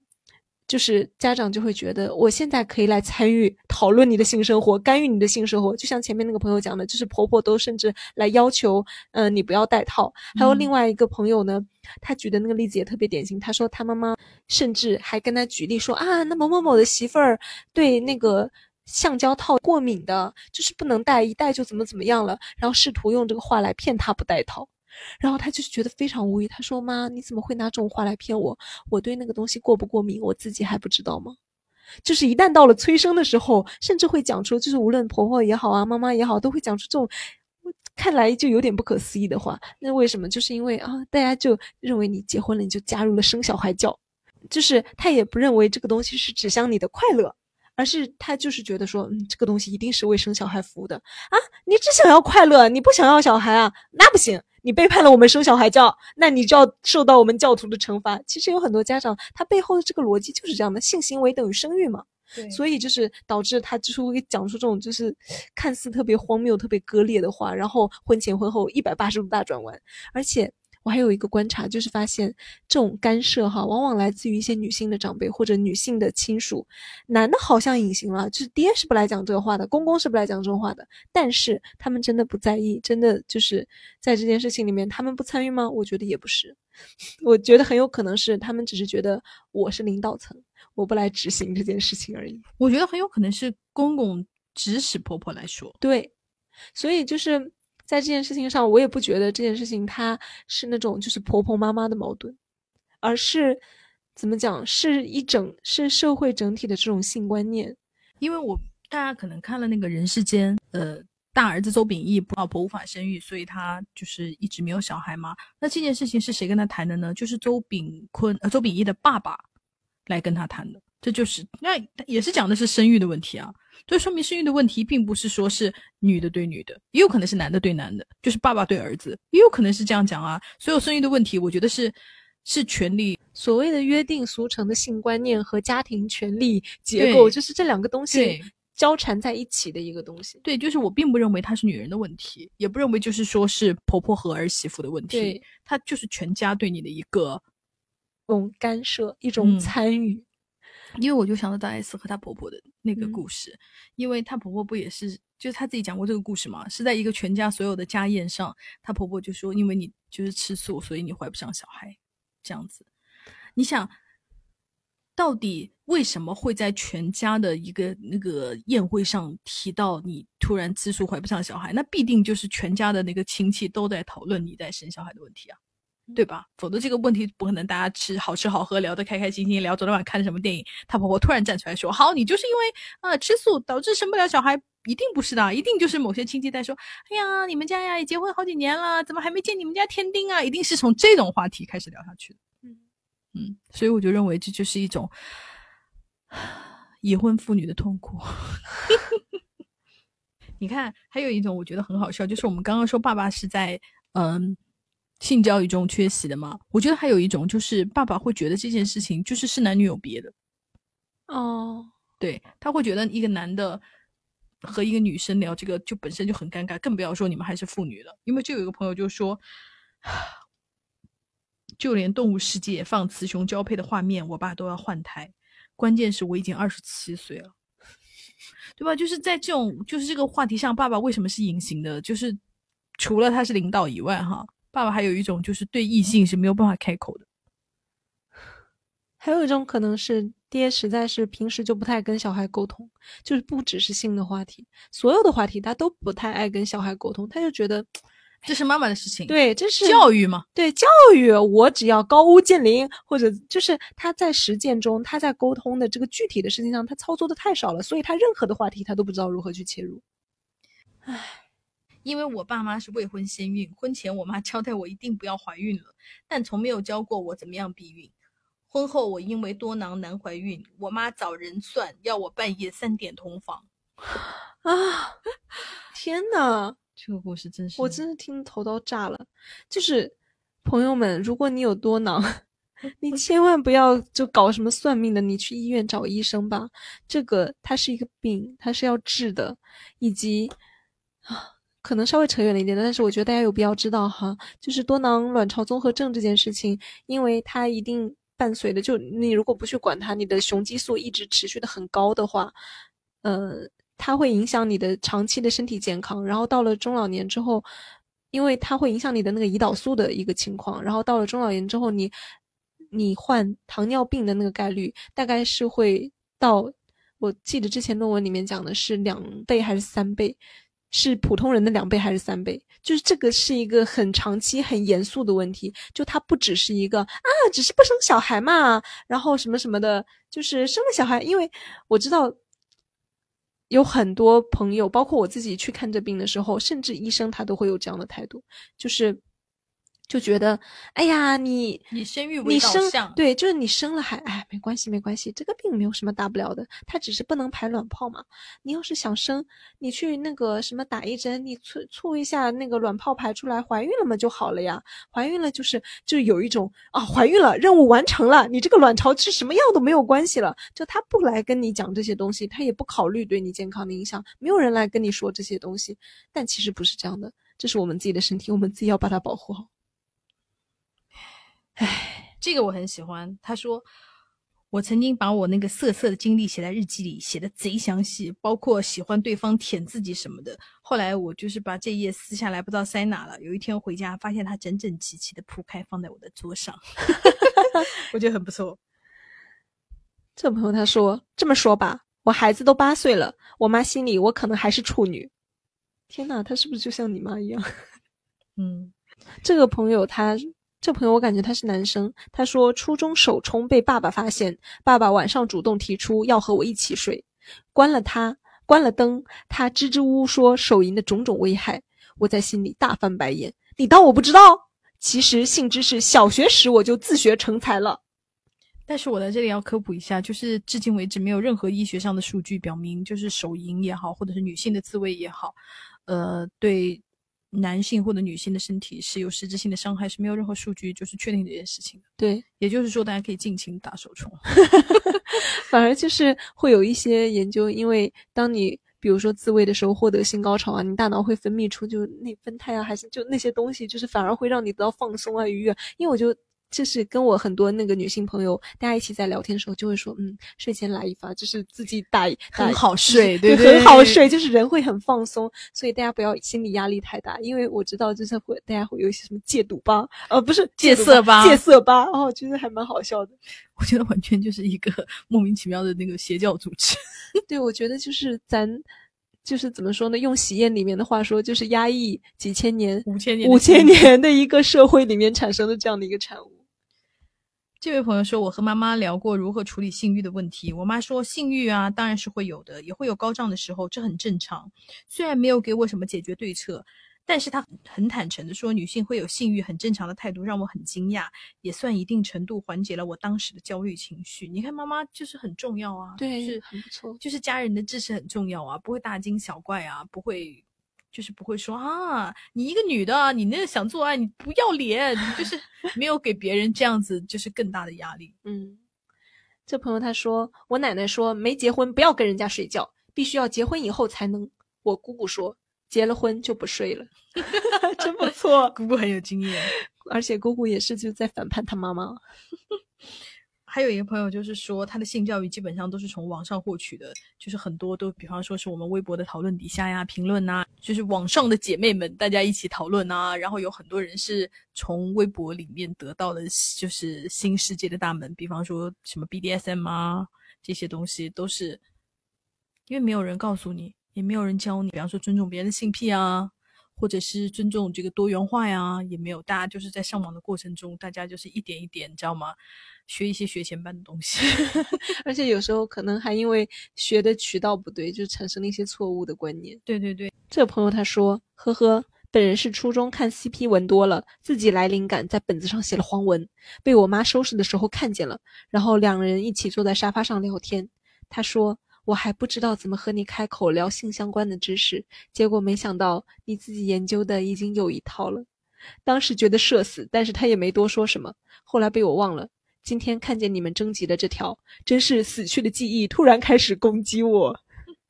就是家长就会觉得，我现在可以来参与讨论你的性生活，干预你的性生活。就像前面那个朋友讲的，就是婆婆都甚至来要求，嗯，你不要戴套。还有另外一个朋友呢，他举的那个例子也特别典型。他说他妈妈甚至还跟他举例说啊，那某某某的媳妇儿对那个橡胶套过敏的，就是不能戴，一戴就怎么怎么样了。然后试图用这个话来骗他不戴套。然后他就是觉得非常无语，他说：“妈，你怎么会拿这种话来骗我？我对那个东西过不过敏，我自己还不知道吗？就是一旦到了催生的时候，甚至会讲出，就是无论婆婆也好啊，妈妈也好，都会讲出这种看来就有点不可思议的话。那为什么？就是因为啊，大家就认为你结婚了，你就加入了生小孩教，就是他也不认为这个东西是指向你的快乐，而是他就是觉得说，嗯，这个东西一定是为生小孩服务的啊。你只想要快乐，你不想要小孩啊？那不行。”你背叛了我们生小孩教，那你就要受到我们教徒的惩罚。其实有很多家长，他背后的这个逻辑就是这样的：性行为等于生育嘛。所以就是导致他就是会讲出这种就是看似特别荒谬、特别割裂的话，然后婚前婚后一百八十度大转弯，而且。我还有一个观察，就是发现这种干涉哈，往往来自于一些女性的长辈或者女性的亲属，男的好像隐形了，就是爹是不来讲这个话的，公公是不来讲这种话的，但是他们真的不在意，真的就是在这件事情里面，他们不参与吗？我觉得也不是，我觉得很有可能是他们只是觉得我是领导层，我不来执行这件事情而已。我觉得很有可能是公公指使婆婆来说，对，所以就是。在这件事情上，我也不觉得这件事情它是那种就是婆婆妈妈的矛盾，而是怎么讲，是一整是社会整体的这种性观念。因为我大家可能看了那个人世间，呃，大儿子周秉义，老婆无法生育，所以他就是一直没有小孩嘛。那这件事情是谁跟他谈的呢？就是周秉坤，呃，周秉义的爸爸来跟他谈的。这就是那也是讲的是生育的问题啊。这说明生育的问题并不是说是女的对女的，也有可能是男的对男的，就是爸爸对儿子，也有可能是这样讲啊。所有生育的问题，我觉得是是权利所谓的约定俗成的性观念和家庭权利结构，就是这两个东西对交缠在一起的一个东西。对，就是我并不认为它是女人的问题，也不认为就是说是婆婆和儿媳妇的问题对，它就是全家对你的一个。一种干涉，一种嗯参与。因为我就想到大 S 和她婆婆的那个嗯故事，因为她婆婆不也是，就是她自己讲过这个故事嘛，是在一个全家所有的家宴上，她婆婆就说，因为你就是吃素，所以你怀不上小孩，这样子。你想，到底为什么会在全家的一个那个宴会上提到你突然吃素怀不上小孩？那必定就是全家的那个亲戚都在讨论你在生小孩的问题啊。对吧？否则这个问题不可能大家吃好吃好喝，聊得开开心心，聊昨天晚上看的什么电影。她婆婆突然站出来说：“好，你就是因为啊吃素导致生不了小孩，一定不是的，一定就是某些亲戚在说，哎呀，你们家呀也结婚好几年了，怎么还没见你们家天丁啊？一定是从这种话题开始聊下去的。嗯嗯，所以我就认为这就是一种已婚妇女的痛苦。你看，还有一种我觉得很好笑，就是我们刚刚说爸爸是在嗯性教育中缺席的吗。我觉得还有一种就是爸爸会觉得这件事情就是是男女有别的，哦，对他会觉得一个男的和一个女生聊这个就本身就很尴尬，更不要说你们还是父女了。因为就有一个朋友就说，就连动物世界放雌雄交配的画面，我爸都要换胎。关键是我已经二十七岁了，对吧？就是在这种就是这个话题上，爸爸为什么是隐形的？就是除了他是领导以外，哈，爸爸还有一种就是对异性是没有办法开口的。还有一种可能是爹实在是平时就不太跟小孩沟通，就是不只是性的话题，所有的话题他都不太爱跟小孩沟通，他就觉得这是妈妈的事情，对，这是教育嘛。对教育，我只要高屋建瓴，或者就是他在实践中，他在沟通的这个具体的事情上，他操作的太少了，所以他任何的话题他都不知道如何去切入。因为我爸妈是未婚先孕，婚前我妈交代我一定不要怀孕了，但从没有教过我怎么样避孕。婚后我因为多囊难怀孕，我妈找人算，要我半夜三点同房。啊！天呐，这个故事真是我真的听头都炸了。就是朋友们，如果你有多囊，你千万不要就搞什么算命的，你去医院找医生吧。这个它是一个病，它是要治的，以及啊，可能稍微扯远了一点，但是我觉得大家有必要知道哈，就是多囊卵巢综合症这件事情，因为它一定伴随的，就你如果不去管它，你的雄激素一直持续的很高的话，呃，它会影响你的长期的身体健康，然后到了中老年之后，因为它会影响你的那个胰岛素的一个情况，然后到了中老年之后，你你患糖尿病的那个概率大概是会到，我记得之前论文里面讲的是两倍还是三倍，是普通人的两倍还是三倍？就是这个是一个很长期、很严肃的问题，就它不只是一个啊，只是不生小孩嘛，然后什么什么的，就是生了小孩，因为我知道。有很多朋友，包括我自己去看这病的时候，甚至医生他都会有这样的态度，就是就觉得，哎呀，你你生育为你生，对，就是你生了还哎，没关系没关系，这个病没有什么大不了的，它只是不能排卵泡嘛。你要是想生，你去那个什么打一针，你促促一下那个卵泡排出来，怀孕了嘛就好了呀。怀孕了就是就有一种啊，怀孕了，任务完成了，你这个卵巢吃什么药都没有关系了。就他不来跟你讲这些东西，他也不考虑对你健康的影响，没有人来跟你说这些东西。但其实不是这样的，这是我们自己的身体，我们自己要把它保护好。这个我很喜欢。他说，我曾经把我那个色色的经历写在日记里，写的贼详细，包括喜欢对方舔自己什么的。后来我就是把这页撕下来，不知道塞哪了。有一天回家，发现它整整齐齐的铺开放在我的桌上，我觉得很不错。这朋友他说：“这么说吧，我孩子都八岁了，我妈心里我可能还是处女。”天呐，他是不是就像你妈一样？嗯，这个朋友他，这朋友我感觉他是男生。他说初中手冲被爸爸发现，爸爸晚上主动提出要和我一起睡，关了他，关了灯，他支支吾吾说手淫的种种危害，我在心里大翻白眼。你当我不知道？其实性知识小学时我就自学成才了。但是我在这里要科普一下，就是至今为止没有任何医学上的数据表明，就是手淫也好，或者是女性的自慰也好，呃，对男性或者女性的身体是有实质性的伤害，是没有任何数据就是确定这件事情的。对，也就是说，大家可以尽情打手冲。反而就是会有一些研究，因为当你比如说自慰的时候获得性高潮啊，你大脑会分泌出就内啡肽啊，还是就那些东西，就是反而会让你得到放松啊、愉悦。因为我就就是跟我很多那个女性朋友，大家一起在聊天的时候，就会说，嗯，睡前来一发，就是自己打打很好睡，对对，很好睡，就是人会很放松。所以大家不要心理压力太大，因为我知道就是会大家会有一些什么戒赌吧，呃，不是戒色吧，戒色吧，哦，觉得还蛮好笑的。我觉得完全就是一个 莫名其妙的那个邪教组织。对，我觉得就是咱。就是怎么说呢？用喜宴里面的话说，就是压抑几千年、五千年、五千年的一个社会里面产生的这样的一个产物。这位朋友说，我和妈妈聊过如何处理性欲的问题。我妈说，性欲啊，当然是会有的，也会有高涨的时候，这很正常。虽然没有给我什么解决对策。但是她很坦诚的说，女性会有性欲很正常的态度，让我很惊讶，也算一定程度缓解了我当时的焦虑情绪。你看，妈妈就是很重要啊，对，是很不错，就是家人的支持很重要啊，不会大惊小怪啊，不会，就是不会说啊，你一个女的，你那想做爱，你不要脸，就是 没有给别人这样子，就是更大的压力。嗯，这朋友他说，我奶奶说没结婚不要跟人家睡觉，必须要结婚以后才能。我姑姑说。结了婚就不睡了，真不错。姑姑很有经验，而且姑姑也是就在反叛她妈妈。还有一个朋友就是说，他的性教育基本上都是从网上获取的，就是很多都，比方说是我们微博的讨论底下呀、评论呐，就是网上的姐妹们大家一起讨论啊。然后有很多人是从微博里面得到的，就是新世界的大门，比方说什么 BDSM 啊这些东西，都是因为没有人告诉你。也没有人教你，比方说尊重别人的性癖啊，或者是尊重这个多元化呀，也没有。大家就是在上网的过程中，大家就是一点一点，你知道吗？学一些学前班的东西，而且有时候可能还因为学的渠道不对，就产生了一些错误的观念。对对对，这个朋友他说：“呵呵，本人是初中看 CP 文多了，自己来灵感，在本子上写了黄文，被我妈收拾的时候看见了，然后两人一起坐在沙发上聊天。他说。”我还不知道怎么和你开口聊性相关的知识，结果没想到你自己研究的已经有一套了。当时觉得社死，但是他也没多说什么。后来被我忘了。今天看见你们征集的这条，真是死去的记忆突然开始攻击我。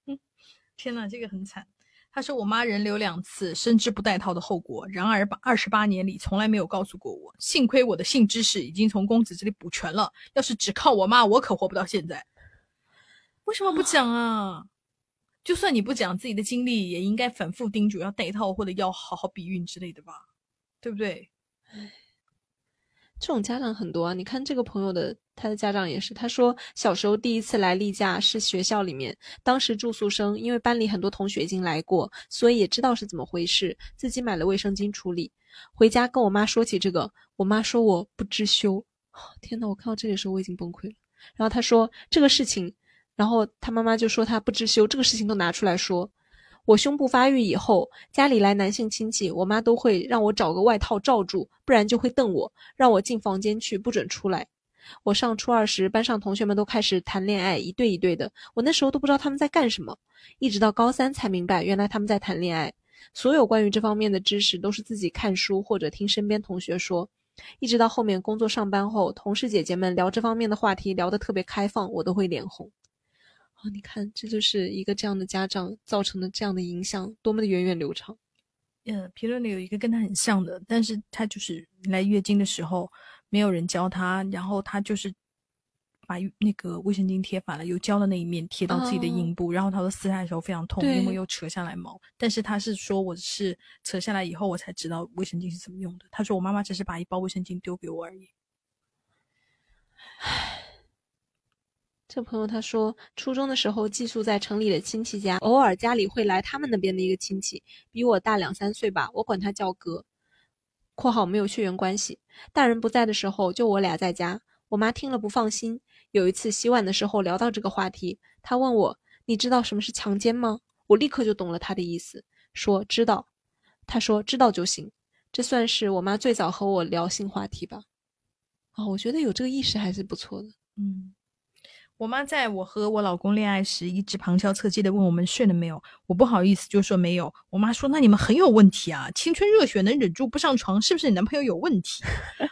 天呐，这个很惨。他说我妈人流两次，深知不带套的后果。然而把二十八年里从来没有告诉过我。幸亏我的性知识已经从公子这里补全了，要是只靠我妈，我可活不到现在。为什么不讲啊？就算你不讲自己的经历，也应该反复叮嘱要戴套或者要好好避孕之类的吧，对不对？这种家长很多啊。你看这个朋友的，他的家长也是，他说小时候第一次来例假是学校里面，当时住宿生，因为班里很多同学已经来过，所以也知道是怎么回事，自己买了卫生巾处理。回家跟我妈说起这个，我妈说我不知羞。天呐，我看到这里的时候我已经崩溃了。然后他说这个事情。然后他妈妈就说他不知羞，这个事情都拿出来说。我胸部发育以后，家里来男性亲戚，我妈都会让我找个外套罩住，不然就会瞪我，让我进房间去，不准出来。我上初二时，班上同学们都开始谈恋爱，一对一对的，我那时候都不知道他们在干什么，一直到高三才明白，原来他们在谈恋爱。所有关于这方面的知识都是自己看书或者听身边同学说，一直到后面工作上班后，同事姐姐们聊这方面的话题聊得特别开放，我都会脸红。哦，你看，这就是一个这样的家长造成的这样的影响，多么的源远流长。呃，评论里有一个跟他很像的，但是他就是来月经的时候没有人教他，然后他就是把那个卫生巾贴反了，有胶的那一面贴到自己的阴部，然后他说撕下来的时候非常痛，因为又扯下来毛。但是他是说我是扯下来以后我才知道卫生巾是怎么用的。他说我妈妈只是把一包卫生巾丢给我而已。唉。这朋友他说，初中的时候寄宿在城里的亲戚家，偶尔家里会来他们那边的一个亲戚，比我大两三岁吧，我管他叫哥。（括号没有血缘关系）大人不在的时候，就我俩在家。我妈听了不放心。有一次洗碗的时候聊到这个话题，她问我：“你知道什么是强奸吗？”我立刻就懂了她的意思，说知道。她说知道就行。这算是我妈最早和我聊性话题吧。哦，我觉得有这个意识还是不错的。嗯，我妈在我和我老公恋爱时，一直旁敲侧击的问我们睡了没有。我不好意思就说没有。我妈说：“那你们很有问题啊，青春热血能忍住不上床，是不是你男朋友有问题？”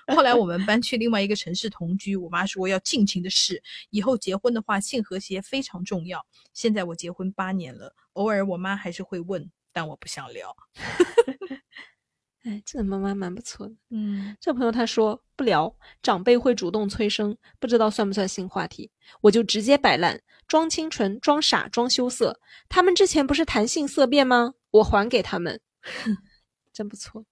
后来我们搬去另外一个城市同居，我妈说要尽情的试，以后结婚的话性和谐非常重要。现在我结婚八年了，偶尔我妈还是会问，但我不想聊。哎，这个妈妈蛮不错的。嗯，这朋友他说不聊，长辈会主动催生，不知道算不算新话题，我就直接摆烂，装清纯、装傻、装羞涩。他们之前不是谈性色变吗？我还给他们，真不错。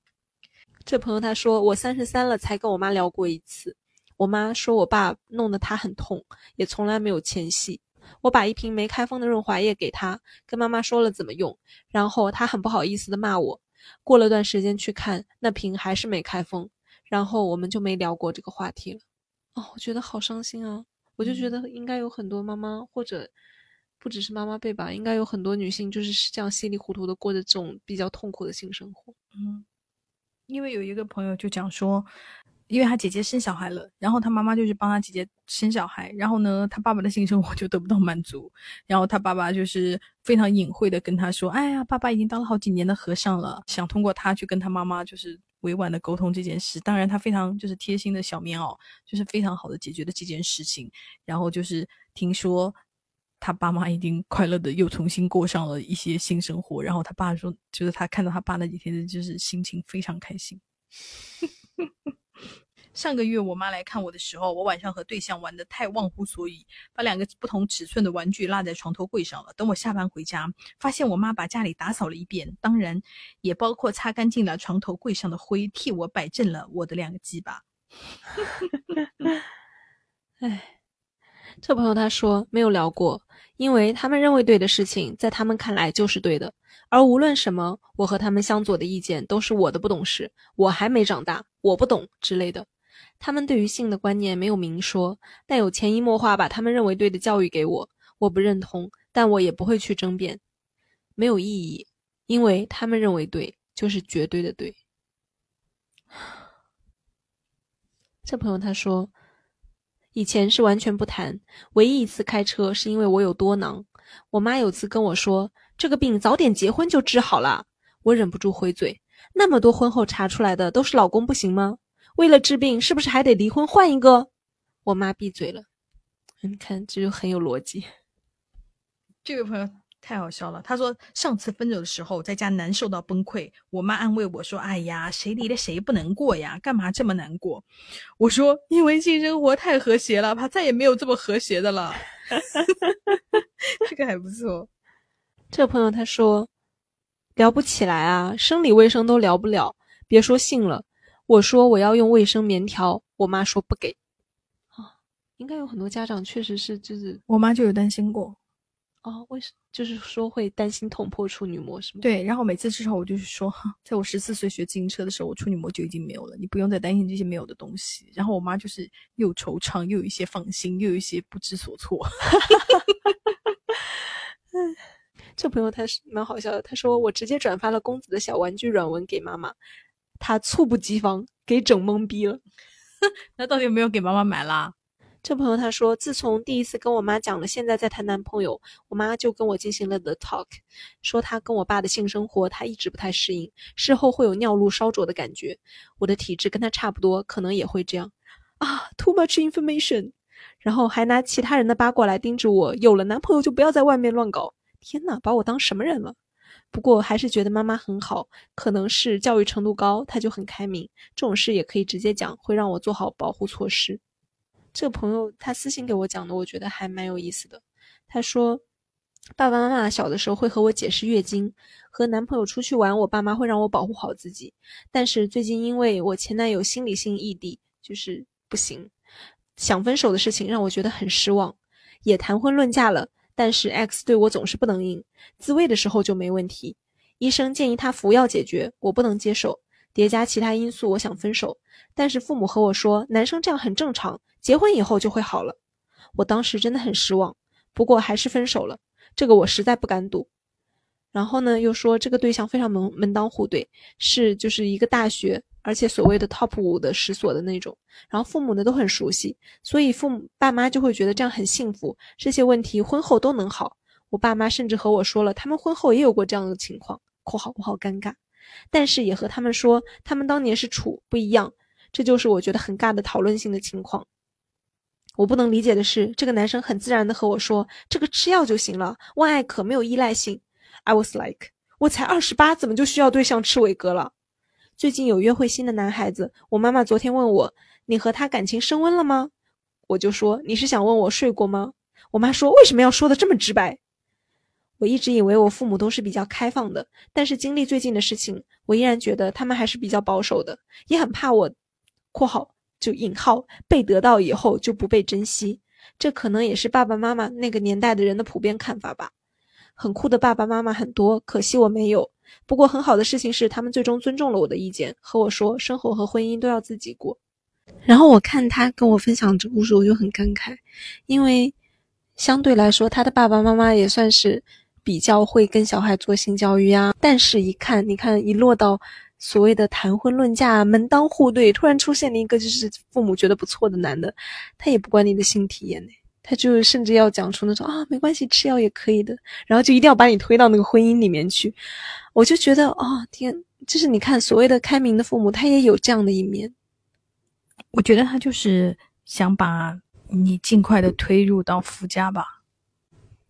这朋友他说我三十三了才跟我妈聊过一次，我妈说我爸弄得她很痛，也从来没有前戏。我把一瓶没开封的润滑液给她，跟妈妈说了怎么用，然后她很不好意思的骂我。过了段时间去看那瓶还是没开封，然后我们就没聊过这个话题了。哦，我觉得好伤心啊！我就觉得应该有很多妈妈，或者不只是妈妈辈吧，应该有很多女性就是这样稀里糊涂的过着这种比较痛苦的性生活。嗯，因为有一个朋友就讲说。因为他姐姐生小孩了，然后他妈妈就去帮他姐姐生小孩，然后呢，他爸爸的性生活就得不到满足，然后他爸爸就是非常隐晦的跟他说：“哎呀，爸爸已经当了好几年的和尚了，想通过他去跟他妈妈就是委婉的沟通这件事。当然，他非常就是贴心的小棉袄，就是非常好的解决了这件事情。然后就是听说他爸妈已经快乐的又重新过上了一些新生活。然后他爸说，就是他看到他爸那几天就是心情非常开心。”上个月我妈来看我的时候，我晚上和对象玩的太忘乎所以，把两个不同尺寸的玩具落在床头柜上了。等我下班回家，发现我妈把家里打扫了一遍，当然也包括擦干净了床头柜上的灰，替我摆正了我的两个鸡巴。哎，这朋友他说没有聊过，因为他们认为对的事情，在他们看来就是对的，而无论什么，我和他们相左的意见都是我的不懂事，我还没长大，我不懂之类的。他们对于性的观念没有明说，但有潜移默化把他们认为对的教育给我。我不认同，但我也不会去争辩，没有意义，因为他们认为对就是绝对的对。这朋友他说，以前是完全不谈，唯一一次开车是因为我有多囊。我妈有次跟我说，这个病早点结婚就治好了。我忍不住回嘴，那么多婚后查出来的都是老公不行吗？为了治病，是不是还得离婚换一个？我妈闭嘴了。你看，这就很有逻辑。这位朋友太好笑了。他说，上次分手的时候，在家难受到崩溃。我妈安慰我说：“哎呀，谁离了谁不能过呀？干嘛这么难过？”我说：“因为性生活太和谐了，怕再也没有这么和谐的了。”这个还不错。这个朋友他说，聊不起来啊，生理卫生都聊不了，别说性了。我说我要用卫生棉条，我妈说不给。啊，应该有很多家长确实是，就是我妈就有担心过。哦，为什就是说会担心捅破处女膜是吗？对，然后每次至少我就是说，在我十四岁学自行车的时候，我处女膜就已经没有了，你不用再担心这些没有的东西。然后我妈就是又惆怅，又有一些放心，又有一些不知所措。这朋友他是蛮好笑的，他说我直接转发了公子的小玩具软文给妈妈。他猝不及防，给整懵逼了。那到底有没有给妈妈买啦？这朋友他说，自从第一次跟我妈讲了现在在谈男朋友，我妈就跟我进行了 the talk，说她跟我爸的性生活她一直不太适应，事后会有尿路烧灼的感觉。我的体质跟她差不多，可能也会这样。啊，too much information。然后还拿其他人的八卦来叮嘱我，有了男朋友就不要在外面乱搞。天呐，把我当什么人了？不过还是觉得妈妈很好，可能是教育程度高，她就很开明。这种事也可以直接讲，会让我做好保护措施。这个朋友他私信给我讲的，我觉得还蛮有意思的。他说，爸爸妈妈小的时候会和我解释月经，和男朋友出去玩，我爸妈会让我保护好自己。但是最近因为我前男友心理性异地，就是不行，想分手的事情让我觉得很失望，也谈婚论嫁了。但是 X 对我总是不能硬，自慰的时候就没问题。医生建议他服药解决，我不能接受。叠加其他因素，我想分手。但是父母和我说，男生这样很正常，结婚以后就会好了。我当时真的很失望，不过还是分手了。这个我实在不敢赌。然后呢，又说这个对象非常门门当户对，是就是一个大学而且所谓的 top 五的十所的那种，然后父母呢都很熟悉，所以父母爸妈就会觉得这样很幸福，这些问题婚后都能好。我爸妈甚至和我说了，他们婚后也有过这样的情况（括号我好尴尬），但是也和他们说，他们当年是处不一样，这就是我觉得很尬的讨论性的情况。我不能理解的是，这个男生很自然的和我说，这个吃药就行了，万艾可没有依赖性。I was like，我才二十八，怎么就需要对象吃伟哥了？最近有约会新的男孩子，我妈妈昨天问我，你和他感情升温了吗？我就说，你是想问我睡过吗？我妈说，为什么要说的这么直白？我一直以为我父母都是比较开放的，但是经历最近的事情，我依然觉得他们还是比较保守的，也很怕我（括号就引号）被得到以后就不被珍惜。这可能也是爸爸妈妈那个年代的人的普遍看法吧。很酷的爸爸妈妈很多，可惜我没有。不过很好的事情是，他们最终尊重了我的意见，和我说生活和婚姻都要自己过。然后我看他跟我分享这故事，我就很感慨，因为相对来说，他的爸爸妈妈也算是。比较会跟小孩做性教育啊，但是一看，你看一落到所谓的谈婚论嫁、门当户对，突然出现了一个就是父母觉得不错的男的，他也不管你的性体验呢，他就甚至要讲出那种啊没关系，吃药也可以的，然后就一定要把你推到那个婚姻里面去，我就觉得啊天，就是你看所谓的开明的父母，他也有这样的一面，我觉得他就是想把你尽快的推入到夫家吧。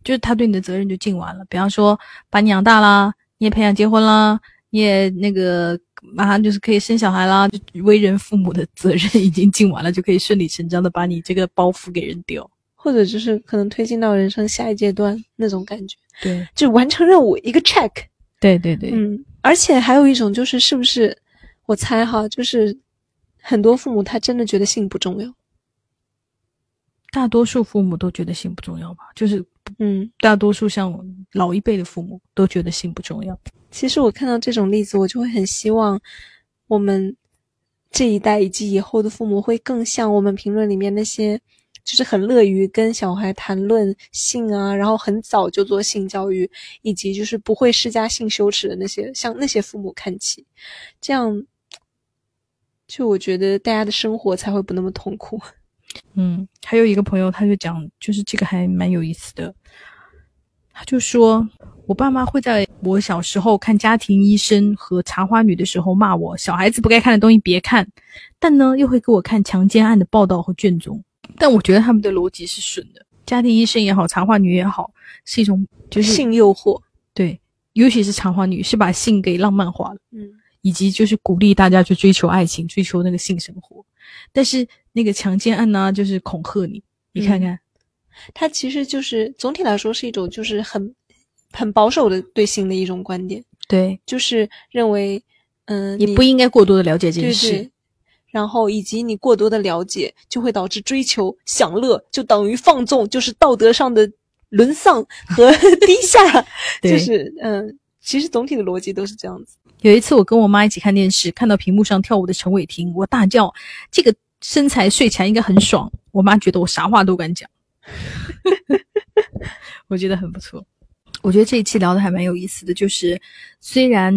就是他对你的责任就尽完了，比方说把你养大啦，你也培养结婚啦，你也那个马上就是可以生小孩啦，为人父母的责任已经尽完了，就可以顺理成章的把你这个包袱给扔掉，或者就是可能推进到人生下一阶段那种感觉。对，就完成任务一个 check。对对对，嗯，而且还有一种就是是不是我猜哈，就是很多父母他真的觉得性不重要。大多数父母都觉得性不重要吧？就是，嗯，大多数像老一辈的父母都觉得性不重要。其实我看到这种例子，我就会很希望我们这一代以及以后的父母会更像我们评论里面那些，就是很乐于跟小孩谈论性啊，然后很早就做性教育，以及就是不会施加性羞耻的那些，向那些父母看齐。这样，就我觉得大家的生活才会不那么痛苦。嗯，还有一个朋友，他就讲，就是这个还蛮有意思的。他就说，我爸妈会在我小时候看家庭医生和茶花女的时候骂我，小孩子不该看的东西别看，但呢，又会给我看强奸案的报道和卷宗。但我觉得他们的逻辑是顺的。家庭医生也好，茶花女也好，是一种就是性诱惑。对，尤其是茶花女，是把性给浪漫化了。嗯，以及就是鼓励大家去追求爱情，追求那个性生活。但是那个强奸案呢，就是恐吓你，你看看，它其实就是总体来说是一种就是很很保守的对性的一种观点，对，就是认为，嗯，你不应该过多的了解这件事，然后以及你过多的了解就会导致追求享乐，就等于放纵，就是道德上的沦丧 和低下，就是嗯，其实总体的逻辑都是这样子。有一次，我跟我妈一起看电视，看到屏幕上跳舞的陈伟霆，我大叫：“这个身材睡起来应该很爽。”我妈觉得我啥话都敢讲，我觉得很不错。我觉得这一期聊的还蛮有意思的，就是虽然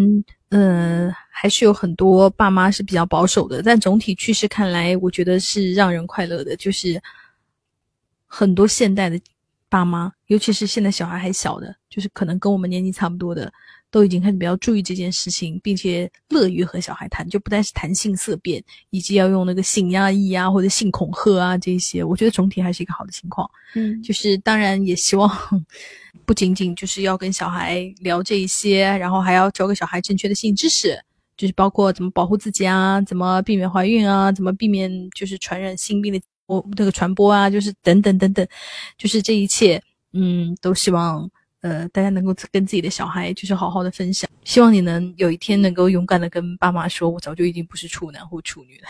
嗯还是有很多爸妈是比较保守的，但总体趋势看来，我觉得是让人快乐的。就是很多现代的爸妈，尤其是现在小孩还小的，就是可能跟我们年纪差不多的。都已经开始比较注意这件事情，并且乐于和小孩谈，就不单是谈性色变，以及要用那个性压抑啊，或者性恐吓啊这些，我觉得总体还是一个好的情况。嗯，就是当然也希望不仅仅就是要跟小孩聊这一些，然后还要教给小孩正确的性知识，就是包括怎么保护自己啊，怎么避免怀孕啊，怎么避免就是传染性病的播这个传播啊，就是等等等等，就是这一切，嗯，都希望。呃，大家能够跟自己的小孩就是好好的分享，希望你能有一天能够勇敢的跟爸妈说，我早就已经不是处男或处女了，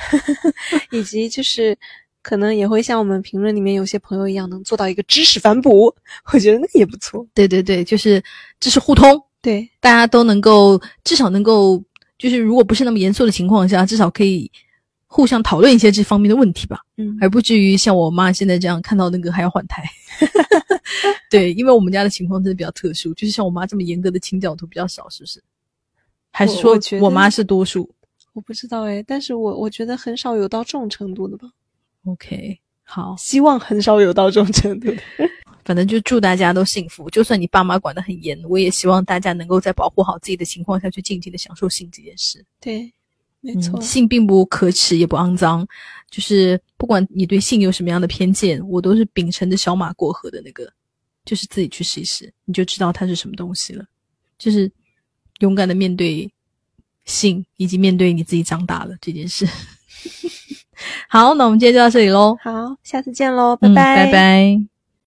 以及就是可能也会像我们评论里面有些朋友一样，能做到一个知识反哺，我觉得那也不错。对对对，就是知识互通，对，大家都能够至少能够，就是如果不是那么严肃的情况下，至少可以。互相讨论一些这方面的问题吧，嗯，而不至于像我妈现在这样看到那个还要换胎。对，因为我们家的情况真的比较特殊，就是像我妈这么严格的清教徒比较少，是不是？还是说我妈是多数？我不知道哎，但是我我觉得很少有到这种程度的吧。OK，好，希望很少有到这种程度的。反正就祝大家都幸福。就算你爸妈管得很严，我也希望大家能够在保护好自己的情况下去尽情的享受性这件事。对，没错。嗯，性并不可耻，也不肮脏，就是不管你对性有什么样的偏见，我都是秉承着小马过河的那个，就是自己去试一试，你就知道它是什么东西了。就是勇敢的面对性，以及面对你自己长大了这件事。好，那我们今天就到这里喽，好，下次见喽，拜嗯拜，拜拜。